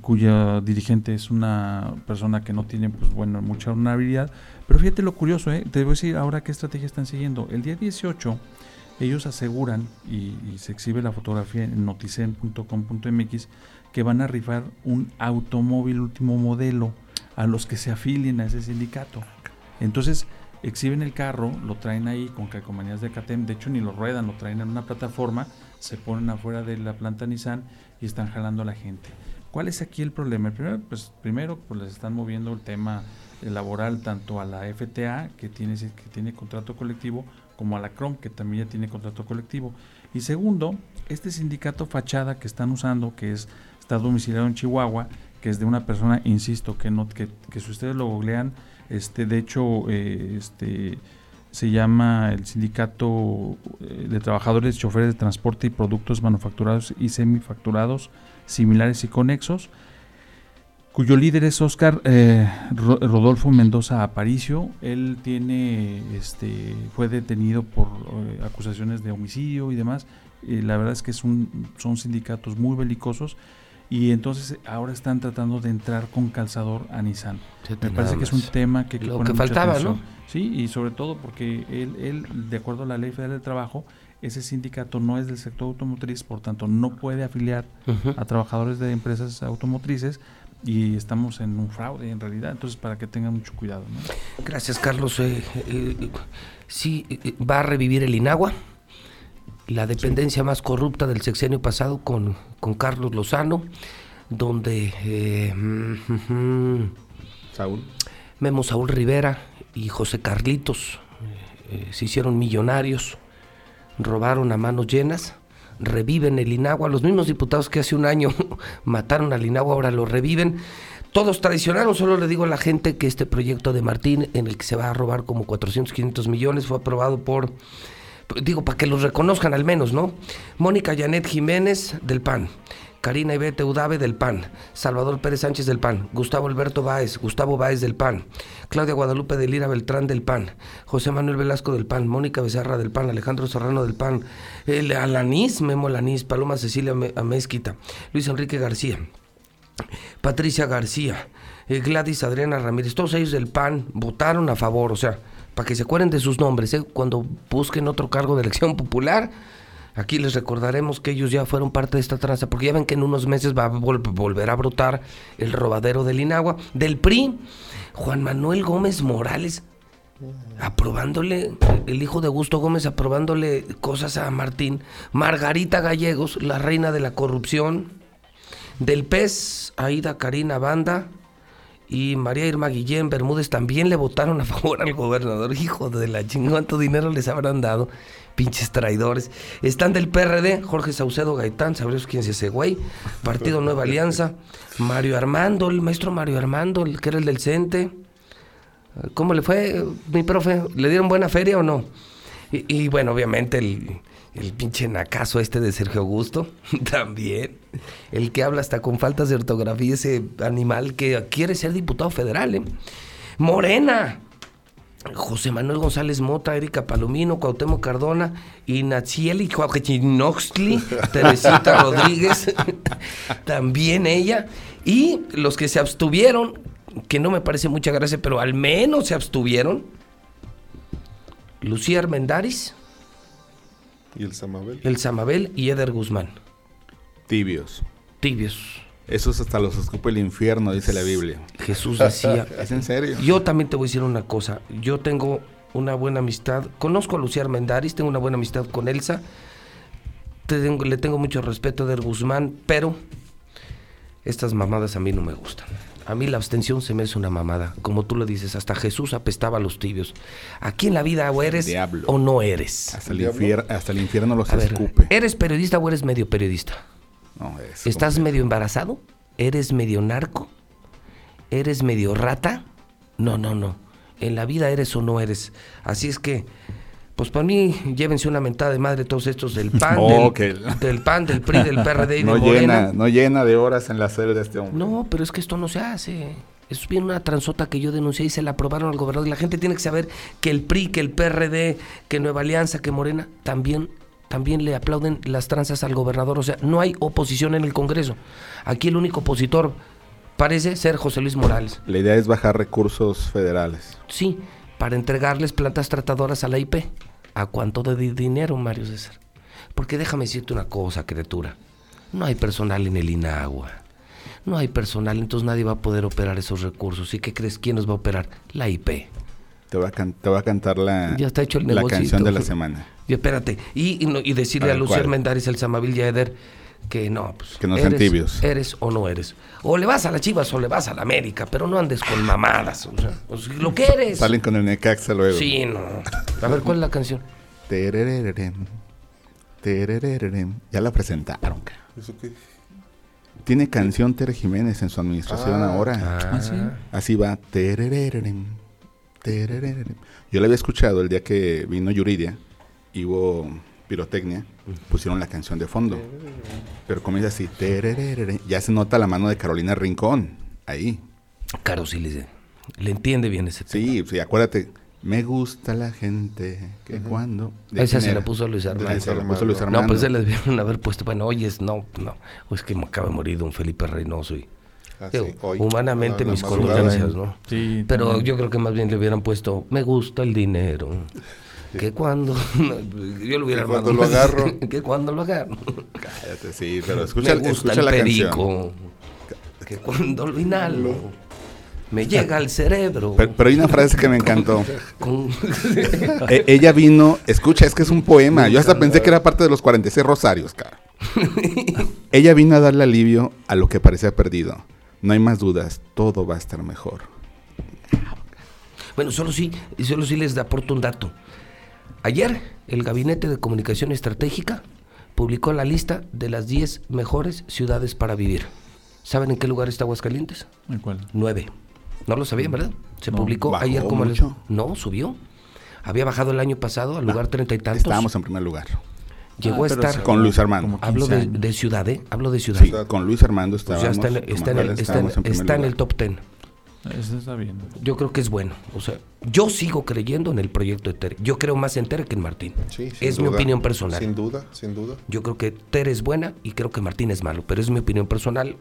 cuya dirigente es una persona que no tiene, pues bueno, mucha honorabilidad. Pero fíjate lo curioso, ¿eh? te voy a decir ahora qué estrategia están siguiendo. El día 18, ellos aseguran, y, y se exhibe la fotografía en noticen.com.mx, que van a rifar un automóvil último modelo a los que se afilien a ese sindicato. Entonces, exhiben el carro, lo traen ahí con calcomanías de CATEM, de hecho ni lo ruedan, lo traen en una plataforma, se ponen afuera de la planta Nissan y están jalando a la gente. ¿Cuál es aquí el problema? El primero, pues, primero pues les están moviendo el tema eh, laboral tanto a la FTA, que tiene, que tiene contrato colectivo, como a la CROM, que también ya tiene contrato colectivo. Y segundo, este sindicato fachada que están usando, que es está domiciliado en Chihuahua, que es de una persona, insisto, que no que, que si ustedes lo googlean, este, de hecho, eh, este, se llama el Sindicato eh, de Trabajadores, Choferes de Transporte y Productos Manufacturados y Semifacturados Similares y Conexos, cuyo líder es Oscar eh, Ro- Rodolfo Mendoza Aparicio. Él tiene, este, fue detenido por acusaciones de homicidio y demás. La verdad es que es un- son sindicatos muy belicosos y entonces ahora están tratando de entrar con calzador a Nissan. Me parece que es un tema que, Lo que faltaba, atención. ¿no? Sí, y sobre todo porque él, él, de acuerdo a la Ley Federal del Trabajo, ese sindicato no es del sector automotriz, por tanto no puede afiliar a trabajadores de empresas automotrices y estamos en un fraude en realidad, entonces para que tengan mucho cuidado. ¿no? Gracias, Carlos. Eh, eh, sí, eh, va a revivir el INAGUA, la dependencia más corrupta del sexenio pasado con, con Carlos Lozano, donde eh, Saúl. Memo Saúl Rivera y José Carlitos eh, eh, se hicieron millonarios, robaron a manos llenas, reviven el Inagua, los mismos diputados que hace un año mataron al Inagua ahora lo reviven. Todos traicionaron, solo le digo a la gente que este proyecto de Martín, en el que se va a robar como 400, 500 millones, fue aprobado por, digo, para que los reconozcan al menos, ¿no? Mónica Janet Jiménez del PAN, Karina Ivete Udave del PAN, Salvador Pérez Sánchez del PAN, Gustavo Alberto Báez, Gustavo Báez del PAN, Claudia Guadalupe de Lira Beltrán del PAN, José Manuel Velasco del PAN, Mónica Becerra del PAN, Alejandro Serrano del PAN, Alanís, Memo Alanís, Paloma Cecilia Me- Amezquita, Luis Enrique García, Patricia García, eh, Gladys Adriana Ramírez, todos ellos del PAN votaron a favor, o sea, para que se acuerden de sus nombres, ¿eh? cuando busquen otro cargo de elección popular, aquí les recordaremos que ellos ya fueron parte de esta tranza, porque ya ven que en unos meses va a vol- volver a brotar el robadero del Inagua, del PRI, Juan Manuel Gómez Morales, aprobándole, el hijo de Augusto Gómez aprobándole cosas a Martín, Margarita Gallegos, la reina de la corrupción, del PES, Aida Karina Banda y María Irma Guillén Bermúdez también le votaron a favor al gobernador. Hijo de la chingada, ¿cuánto dinero les habrán dado? Pinches traidores. Están del PRD, Jorge Saucedo Gaitán, sabremos quién es ese güey. Partido Nueva Alianza, Mario Armando, el maestro Mario Armando, el que era el del CENTE. ¿Cómo le fue, mi profe? ¿Le dieron buena feria o no? Y, y bueno, obviamente el, el pinche nacazo este de Sergio Augusto, también. El que habla hasta con faltas de ortografía, ese animal que quiere ser diputado federal, ¿eh? Morena. José Manuel González Mota, Erika Palomino, Cuauhtémoc Cardona, Inacieli Cuauhtémoc Teresita Rodríguez, también ella. Y los que se abstuvieron, que no me parece mucha gracia, pero al menos se abstuvieron. Lucía Armendaris, ¿Y el Samabel? El Samabel y Eder Guzmán. Tibios. Tibios. Esos hasta los escupe el infierno, dice la Biblia. Jesús decía. ¿Es en serio? Yo también te voy a decir una cosa. Yo tengo una buena amistad. Conozco a Lucía Armendaris, tengo una buena amistad con Elsa. Tengo- le tengo mucho respeto a Eder Guzmán, pero estas mamadas a mí no me gustan. A mí la abstención se me hace una mamada. Como tú lo dices, hasta Jesús apestaba a los tibios. Aquí en la vida o eres Diablo. o no eres. Hasta el, ¿Diablo? infier- hasta el infierno los A ver, escupe. ¿eres periodista o eres medio periodista? No, es ¿Estás complejo. medio embarazado? ¿Eres medio narco? ¿Eres medio rata? No, no, no. En la vida eres o no eres. Así es que, pues para mí, llévense una mentada de madre todos estos del PAN, Oh, del, que- del PAN, del PRI, del PRD y no de Morena. llena, no llena de horas en la de este hombre. No, pero es que esto no se hace. Es bien una transota que yo denuncié y se la aprobaron al gobernador. Y la gente tiene que saber que el PRI, que el PRD, que Nueva Alianza, que Morena, también, también le aplauden las tranzas al gobernador. O sea, no hay oposición en el Congreso. Aquí el único opositor parece ser José Luis Morales. La idea es bajar recursos federales. Sí, para entregarles plantas tratadoras a la IP. ¿A cuánto de di- dinero, Mario César? Porque déjame decirte una cosa, criatura. No hay personal en el INAGUA. No hay personal, entonces nadie va a poder operar esos recursos. ¿Y qué crees? ¿Quién los va a operar? La IP. Te voy a, can- te voy a cantar la, Ya está hecho el la canción de la semana. Y espérate. Y, y no- y decirle A a, ¿cuál? Mendaris, el Samavil y a Eder que no, pues, Que no sean eres- tibios. Eres o no eres. O le vas a la Chivas o le vas a la América, pero no andes con mamadas. O sea, pues, lo que eres. Salen con el Necaxa luego. Sí, no. A ver, ¿cuál es la canción? Tererererem, tererererem. Ya la presentaron. ¿Eso qué? Tiene canción Tere Jiménez en su administración Ah. ahora. Ah, sí. Así va. Yo la había escuchado el día que vino Yuridia y hubo pirotecnia. Pusieron la canción de fondo. Pero comienza así. Ya se nota la mano de Carolina Rincón. Ahí. Caro sí le, le entiende bien ese tema. Sí, sí, acuérdate. Me gusta la gente que cuando... ¿De Esa se era? la puso Luis Armando. Ah, se la puso Armando. Luis No, Armando. pues se les debieron haber puesto. Bueno, oye, es- no, no. O es que me acaba de morir don Felipe Reynoso y. Ah, digo, sí, hoy. humanamente mis condolencias, ¿no? Sí, Pero también. yo creo que más bien le hubieran puesto, me gusta el dinero. Que cuando. yo lo hubiera Que armado. cuando lo agarro. que cuando lo agarro. Cállate, sí, pero escucha, me gusta escucha el la perico. Que cuando lo inhalo. Me llega al cerebro. canción. Pero, pero hay una frase que me encantó. con- E- ella vino, escucha, es que es un poema. Yo hasta pensé que era parte de los 46 rosarios, cara. ella vino a darle alivio a lo que parecía perdido. No hay más dudas, todo va a estar mejor. Bueno, solo sí, solo sí les aporto un dato. Ayer, el Gabinete de Comunicación Estratégica publicó la lista de las 10 mejores ciudades para vivir. ¿Saben en qué lugar está Aguascalientes? ¿En cuál? Nueve. No lo sabían, ¿verdad? Se No. publicó ¿Bajó ayer como mucho? No, subió. Había bajado el año pasado al lugar treinta y tantos. Estábamos en primer lugar. Llegó Ah, a pero estar. Con Luis Armando. Hablo 15 de, de ciudad, ¿eh? Hablo de ciudad. Sí, con Luis Armando Pues está en, está en el, está en- está el top ten. Eso está bien. Yo creo que es bueno. O sea, yo sigo creyendo en el proyecto de Tere. Yo creo más en Tere que en Martín. Sí, sin es mi opinión personal. Sin duda, sin duda. Yo creo que Tere es buena y creo que Martín es malo, pero es mi opinión personal.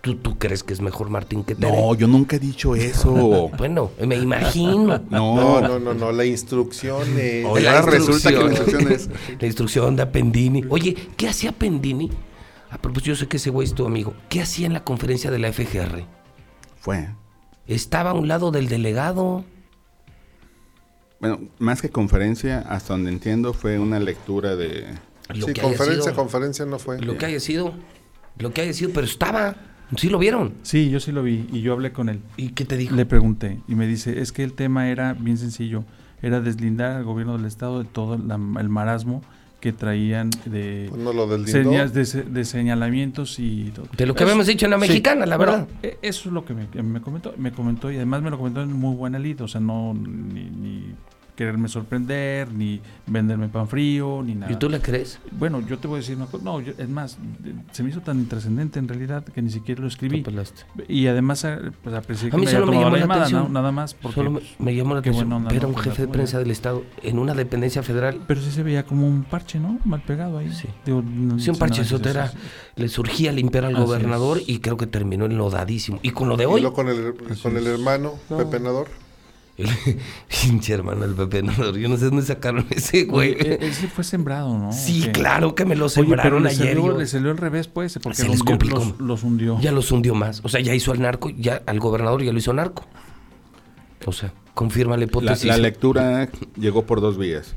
¿Tú, tú crees que es mejor Martín que Tere? No, yo nunca he dicho eso. Bueno, me imagino. No, No, no, no, no, la instrucción es... Oye, La ahora resulta que la instrucción. instrucción es- La instrucción de Pendini. Oye, ¿qué hacía Pendini? A propósito, yo sé que ese güey es tu amigo. ¿Qué hacía en la conferencia de la FGR? Fue. Estaba a un lado del delegado. Bueno, más que conferencia, hasta donde entiendo, fue una lectura de. Lo sí, que haya conferencia, sido. conferencia no fue. Lo que haya sido. Lo que haya sido, pero estaba. ¿Sí lo vieron? Sí, yo sí lo vi y yo hablé con él. ¿Y qué te dijo? Le pregunté y me dice, es que el tema era bien sencillo, era deslindar al gobierno del estado de todo la- el marasmo que traían de, Pues no lo del señas de, se- de señalamientos y todo. De lo que Eso- habíamos dicho en la sí, mexicana, la verdad. e- eso es lo que me, que me comentó, me comentó y además me lo comentó en muy buena lid, o sea, no ni, ni quererme sorprender, ni venderme pan frío, ni nada. ¿Y tú le crees? Bueno, yo te voy a decir una cosa, no, yo- es más, se me hizo tan intrascendente en realidad que ni siquiera lo escribí. Y además, eh, pues aprecié A que mí me solo me llamó la la llamada, atención. ¿no? nada más. Porque, Solo me, me llamó la atención. buena onda, Era ¿no? un Pues, jefe de prensa del Estado en una dependencia federal. Pero sí se veía como un parche, ¿no? Mal pegado ahí. Sí. Digo, no- Sí, un sin parchezote nada era. que eso- Le surgía limpiar al Así gobernador es. y creo que terminó enlodadísimo. Y con lo de Y hoy. luego con el, con hermano, No. Pepe Nador. El pinche hermano del Pepe Nador. Yo no sé dónde sacaron ese güey. Oye, e- ese fue sembrado, ¿no? sí, claro que me lo Oye, pero sembraron le ayer. salió, yo- le salió al revés, pues, porque Se los, les hundió- complicó. los, los hundió. Ya los hundió más. O sea, ya hizo al narco, ya al gobernador ya lo hizo narco. O sea, confirma la hipótesis. la lectura llegó por dos vías.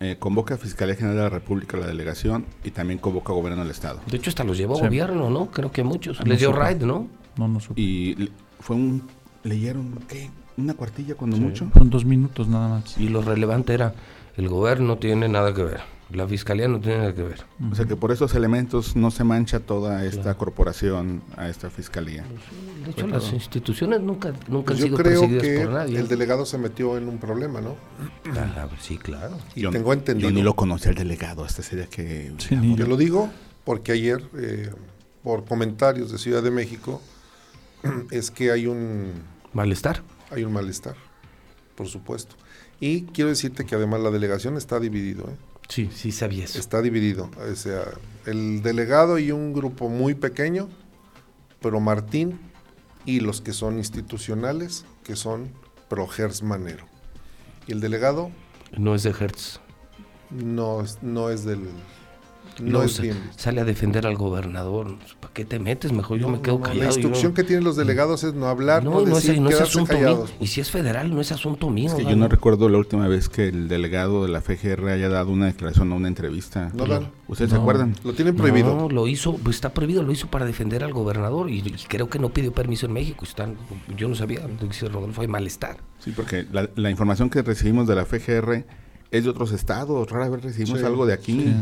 Eh, convoca a Fiscalía General de la República a la delegación y también convoca a Gobierno del Estado. De hecho, hasta los llevó a Sí. gobierno, ¿no? Creo que muchos. Ah, Les no dio supe. raid, ¿no? No, no supe. Y fue un. Leyeron, ¿qué? Una cuartilla cuando mucho. Son dos minutos nada más. Y lo relevante era, el gobierno no tiene nada que ver. La fiscalía no tiene nada que ver. O sea que por esos elementos no se mancha toda esta corporación a esta fiscalía. De hecho, las instituciones nunca, nunca Pues han yo sido creo perseguidas que por nadie. el delegado se metió en un problema, ¿no? Ah, sí, claro. Y Yo- tengo entendido. Yo ni lo conocí al delegado, hasta sería que. Sí, yo. lo digo porque ayer, eh, por comentarios de Ciudad de México, es que hay un, Malestar. Hay un malestar, por supuesto. Y quiero decirte que además la delegación está dividido, ¿eh? Sí, sí sabía eso. está dividido. O sea, el delegado y un grupo muy pequeño, pero Martín y los que son institucionales, que son pro Gers Manero. Y el delegado No es de Hertz. no, es- no es del... No, No, es sa- bien visto. sale a defender al gobernador. ¿Para qué te metes? Mejor yo No, me quedo no, callado. La instrucción que tienen los delegados es no hablar, no, No, no, decir, es, no es asunto mío. Y si es federal, no es asunto mío. Es que yo no recuerdo la última vez que el delegado de la FGR haya dado una declaración o una entrevista. No dan. ¿Ustedes se acuerdan? Lo tienen prohibido. No, lo hizo, pues está prohibido, lo hizo para defender al gobernador y, y creo que no pidió permiso en México. Están, yo no sabía, dice Rodolfo, hay malestar. Sí, porque la, la información que recibimos de la FGR es de otros estados. Rara vez recibimos Sí, algo de aquí. Sí.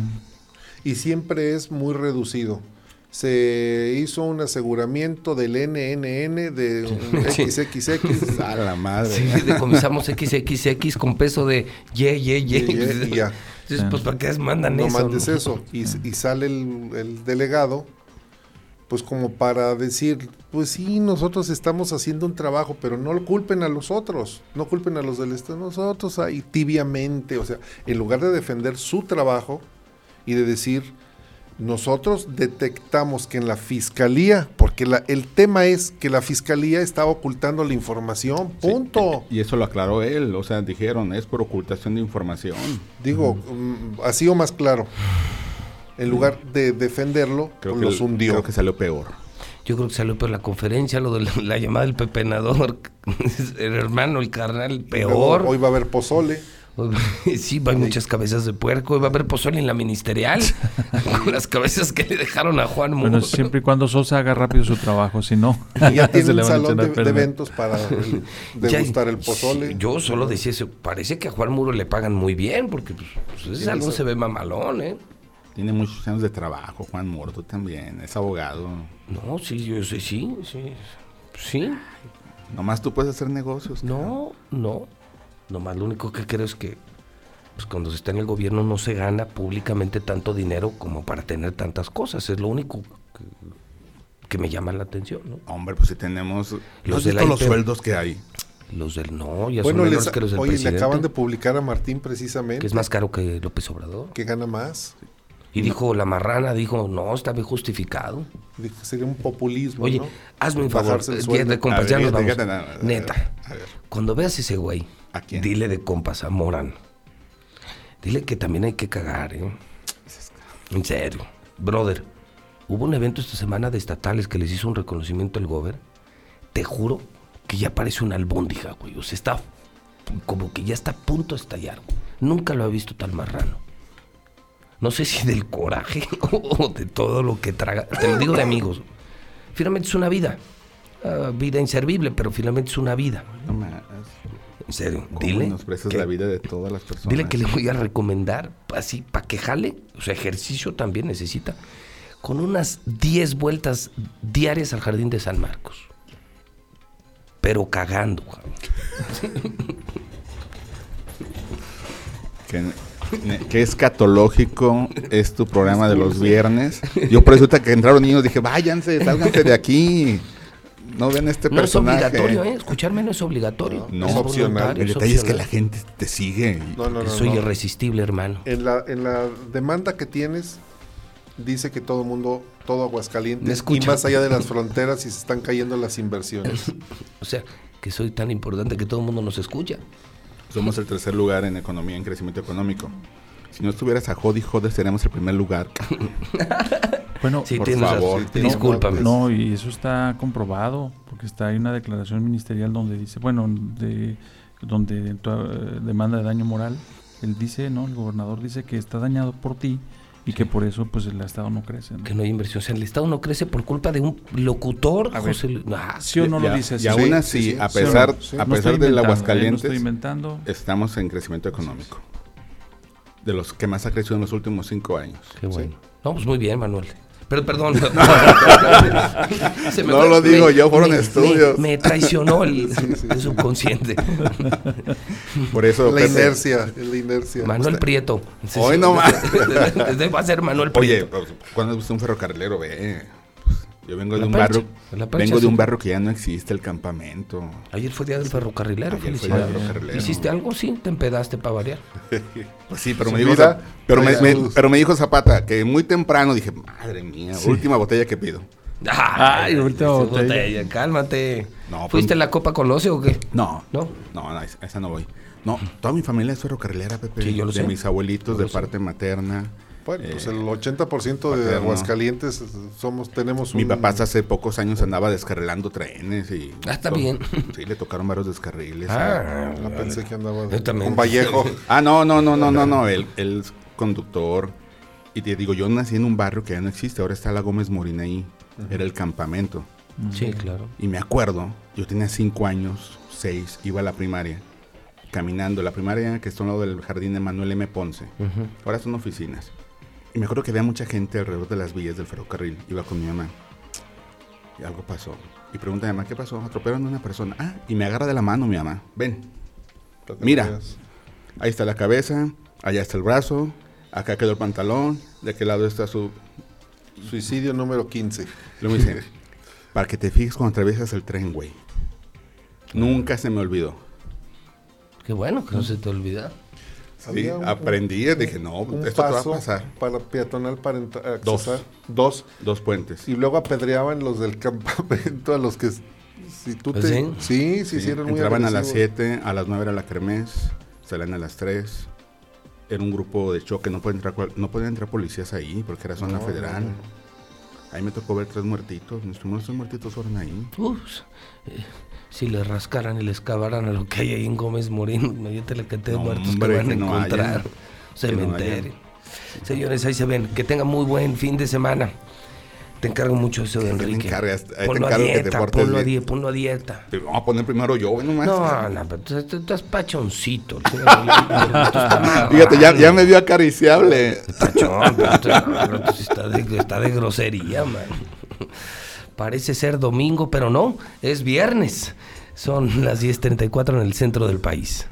Y siempre es muy reducido. Se hizo un aseguramiento del NNN de Sí. XXX A la madre. Sí, decomisamos XXX con peso de ye, ye, ye. Y- y- y ya. Entonces, pues, ¿para qué mandan no eso? mandes eso. Y, y sale el, el delegado, pues como para decir, pues sí, nosotros estamos haciendo un trabajo, pero no lo culpen a los otros, no culpen a los del Estado, nosotros ahí tibiamente, o sea, en lugar de defender su trabajo y de decir, nosotros detectamos que en la fiscalía, porque la- el tema es que la fiscalía estaba ocultando la información, Sí, punto. Y eso lo aclaró él. O sea, dijeron, es por ocultación de información. Digo, mm, así o más claro. En lugar de defenderlo, Creo pues que, los hundió. creo que salió peor. Yo creo que salió por la conferencia, lo de la, la llamada del pepenador. el hermano, el carnal, peor. Hoy va a haber pozole. Sí, haber muchas cabezas de puerco. Va a haber pozole en la ministerial. con las cabezas que le dejaron a Juan Muro. Bueno, siempre y cuando Sosa haga rápido su trabajo, si no, Y ya se tiene un salón de, de eventos para el- Ya- degustar el pozole. sí, yo solo decía eso. Parece que a Juan Muro le pagan muy bien, porque pues, pues, ese salón eso. se ve mamalón, ¿eh? Tiene muchos años de trabajo, Juan Morto también. Es abogado. No, sí, yo sé, sí, sí. Sí, Nomás tú puedes hacer negocios. no, no. Nomás lo único que creo es que pues cuando se está en el gobierno no se gana públicamente tanto dinero como para tener tantas cosas. Es lo único que, que me llama la atención, ¿no? Hombre, pues si tenemos Los los, de la los IP. sueldos que hay. Los del no, ya Bueno, son les- menores que los del oye, le acaban de publicar a Martín precisamente que es más caro que López Obrador. que gana más. Y dijo, la marrana dijo, no, está bien justificado. Dijo, Sería un populismo. Oye, ¿no? hazme un favor, de compas, A ya nos vamos. Neta, a ver. cuando veas ese güey, ¿A quién? dile de compas a Morán. Dile que también hay que cagar, ¿eh? En serio. Brother, hubo un evento esta semana de estatales que les hizo un reconocimiento el gober. Te juro que ya parece una albóndiga, güey. O sea, está como que ya está a punto de estallar. güey. Nunca lo he visto tan marrano. No sé si del coraje o de todo lo que traga. Te lo digo de amigos. Finalmente es una vida. Ah, vida inservible, pero finalmente es una vida. No. En serio, ¿Cómo dile. que- la vida de todas las personas? Dile que le voy a recomendar, así, para que jale, o sea, ejercicio también necesita, con unas 10 vueltas diarias al jardín de San Marcos. Pero cagando, cabrón. Que, que escatológico es tu programa de los viernes. Yo por eso ahorita que entraron niños dije, váyanse, sálganse de aquí. No ven este No es personaje. obligatorio, ¿eh? Escucharme no es obligatorio. No, es opcional. El detalle es que la gente te sigue. No, no, no. Soy no. irresistible, hermano. En la, en la demanda que tienes, dice que todo mundo, todo Aguascalientes, y más allá de las fronteras, y se están cayendo las inversiones. O sea, que soy tan importante que todo el mundo nos escucha. Somos el tercer lugar en economía, en crecimiento económico. Si no estuvieras a Jodi Jodes, seríamos el primer lugar. Bueno, Sí, por tienes razón. favor. Sí, tienes Discúlpame. no, y eso está comprobado, porque está hay una declaración ministerial donde dice, bueno, de, donde tu, eh, demanda de daño moral, él dice, ¿no? El gobernador dice que está dañado por ti y que por eso pues el Estado no crece. ¿no? Que no hay inversión. O sea, el Estado no crece por culpa de un locutor, A. José Ah, ¿Sí o no Y lo a- dice así? Y aún Sí, así, sí, sí. a pesar, sí. a No pesar estoy del ¿eh? No Aguascalientes, estoy inventando. estamos en crecimiento económico. De los que más ha crecido en los últimos cinco años. Qué bueno. No, pues muy bien, Manuel. Pero perdón. Se me No lo digo me- yo, fueron me- estudios. Me, me traicionó el, el subconsciente. Por eso, la Pepe, inercia, la inercia. Manuel Prieto. Sí, Hoy sí. no más. Va a ser Manuel Oye, Prieto. pues, cuando es un ferrocarrilero, ve. Yo vengo de un percha, barrio, vengo de un barrio que ya no existe, el campamento. Ayer fue día del ferrocarrilero. Ayer fue felicidades. día del ferrocarrilero. ¿Hiciste algo? Sí, te empedaste para variar. Pues sí, pero me dijo, vida, pero me, pero me dijo Zapata que muy temprano dije, madre mía, última botella que pido. Ay, última botella. Cálmate. No, ¿Fuiste pues- a la copa Loce o qué? No, ¿No? no, no, esa, esa no voy. No, toda mi familia es ferrocarrilera, Pepe. Sí, yo lo de sé. mis abuelitos, Yo de sé. parte materna. Bueno, pues Eh, el 80% de. Aguascalientes somos, tenemos un... Mi papá hace pocos años andaba descarrilando trenes y... Ah, está bien. Sí, le tocaron varios descarriles. Ah, Ah, pensé que andaba Yo también. con Vallejo. Ah, no, no, no, no, no, no. Es conductor. Y te digo, yo nací en un barrio que ya no existe. Ahora está la Gómez Morín ahí. Era el campamento. Sí, claro. Y me acuerdo, yo tenía cinco años, seis, iba a la primaria. Caminando, la primaria que está al lado del jardín de Manuel M. Ponce. Ahora son oficinas. Y me acuerdo que había mucha gente alrededor de las vías del ferrocarril. Iba con mi mamá. Y algo pasó. Y pregunta a mi mamá, ¿qué pasó? Atropellaron a una persona. Ah, y me agarra de la mano mi mamá. Ven, Mira. Ahí está la cabeza, allá está el brazo, acá quedó el pantalón, de aquel lado está su... Suicidio número 15. Luego me dice, para que te fijes cuando atraviesas el tren, güey. Nunca se me olvidó. Qué bueno que no se te olvida. Sí, Había un- aprendí, dije, no, Un esto te va a pasar. para peatonal para entrar, Dos. accesar. Dos. Dos puentes. Y luego apedreaban los del campamento a los que... Si tú ¿Ah, te... sí? Sí, sí, sí, eran muy entraban a las agresivos. 7, a las 9 era la kermés, salían a las 3. Era un grupo de choque, no podían entrar, no podían entrar policías ahí porque era zona No, federal. no, no. Ahí me tocó ver tres muertitos, mis primeros tres muertitos fueron ahí. Uf, eh, si le rascaran y le excavaran a lo que hay ahí en Gómez Morín, imagínate la cantidad de No, muertos hombre, que van a que no encontrar. Cementerio. Señores, ahí se ven. Que tengan muy buen fin de semana. Te encargo mucho eso de te Enrique. te ponlo a que te dieta, portes ponlo a dieta, ponlo a dieta. Pero vamos a poner primero yo, nomás. No, no, pero tú, tú estás pachoncito. Tú estás Fíjate, ya, ya me vio acariciable. Pachón, pero de, está de grosería, man. Parece ser domingo, pero no, es viernes. Son las 10.34 en el centro del país.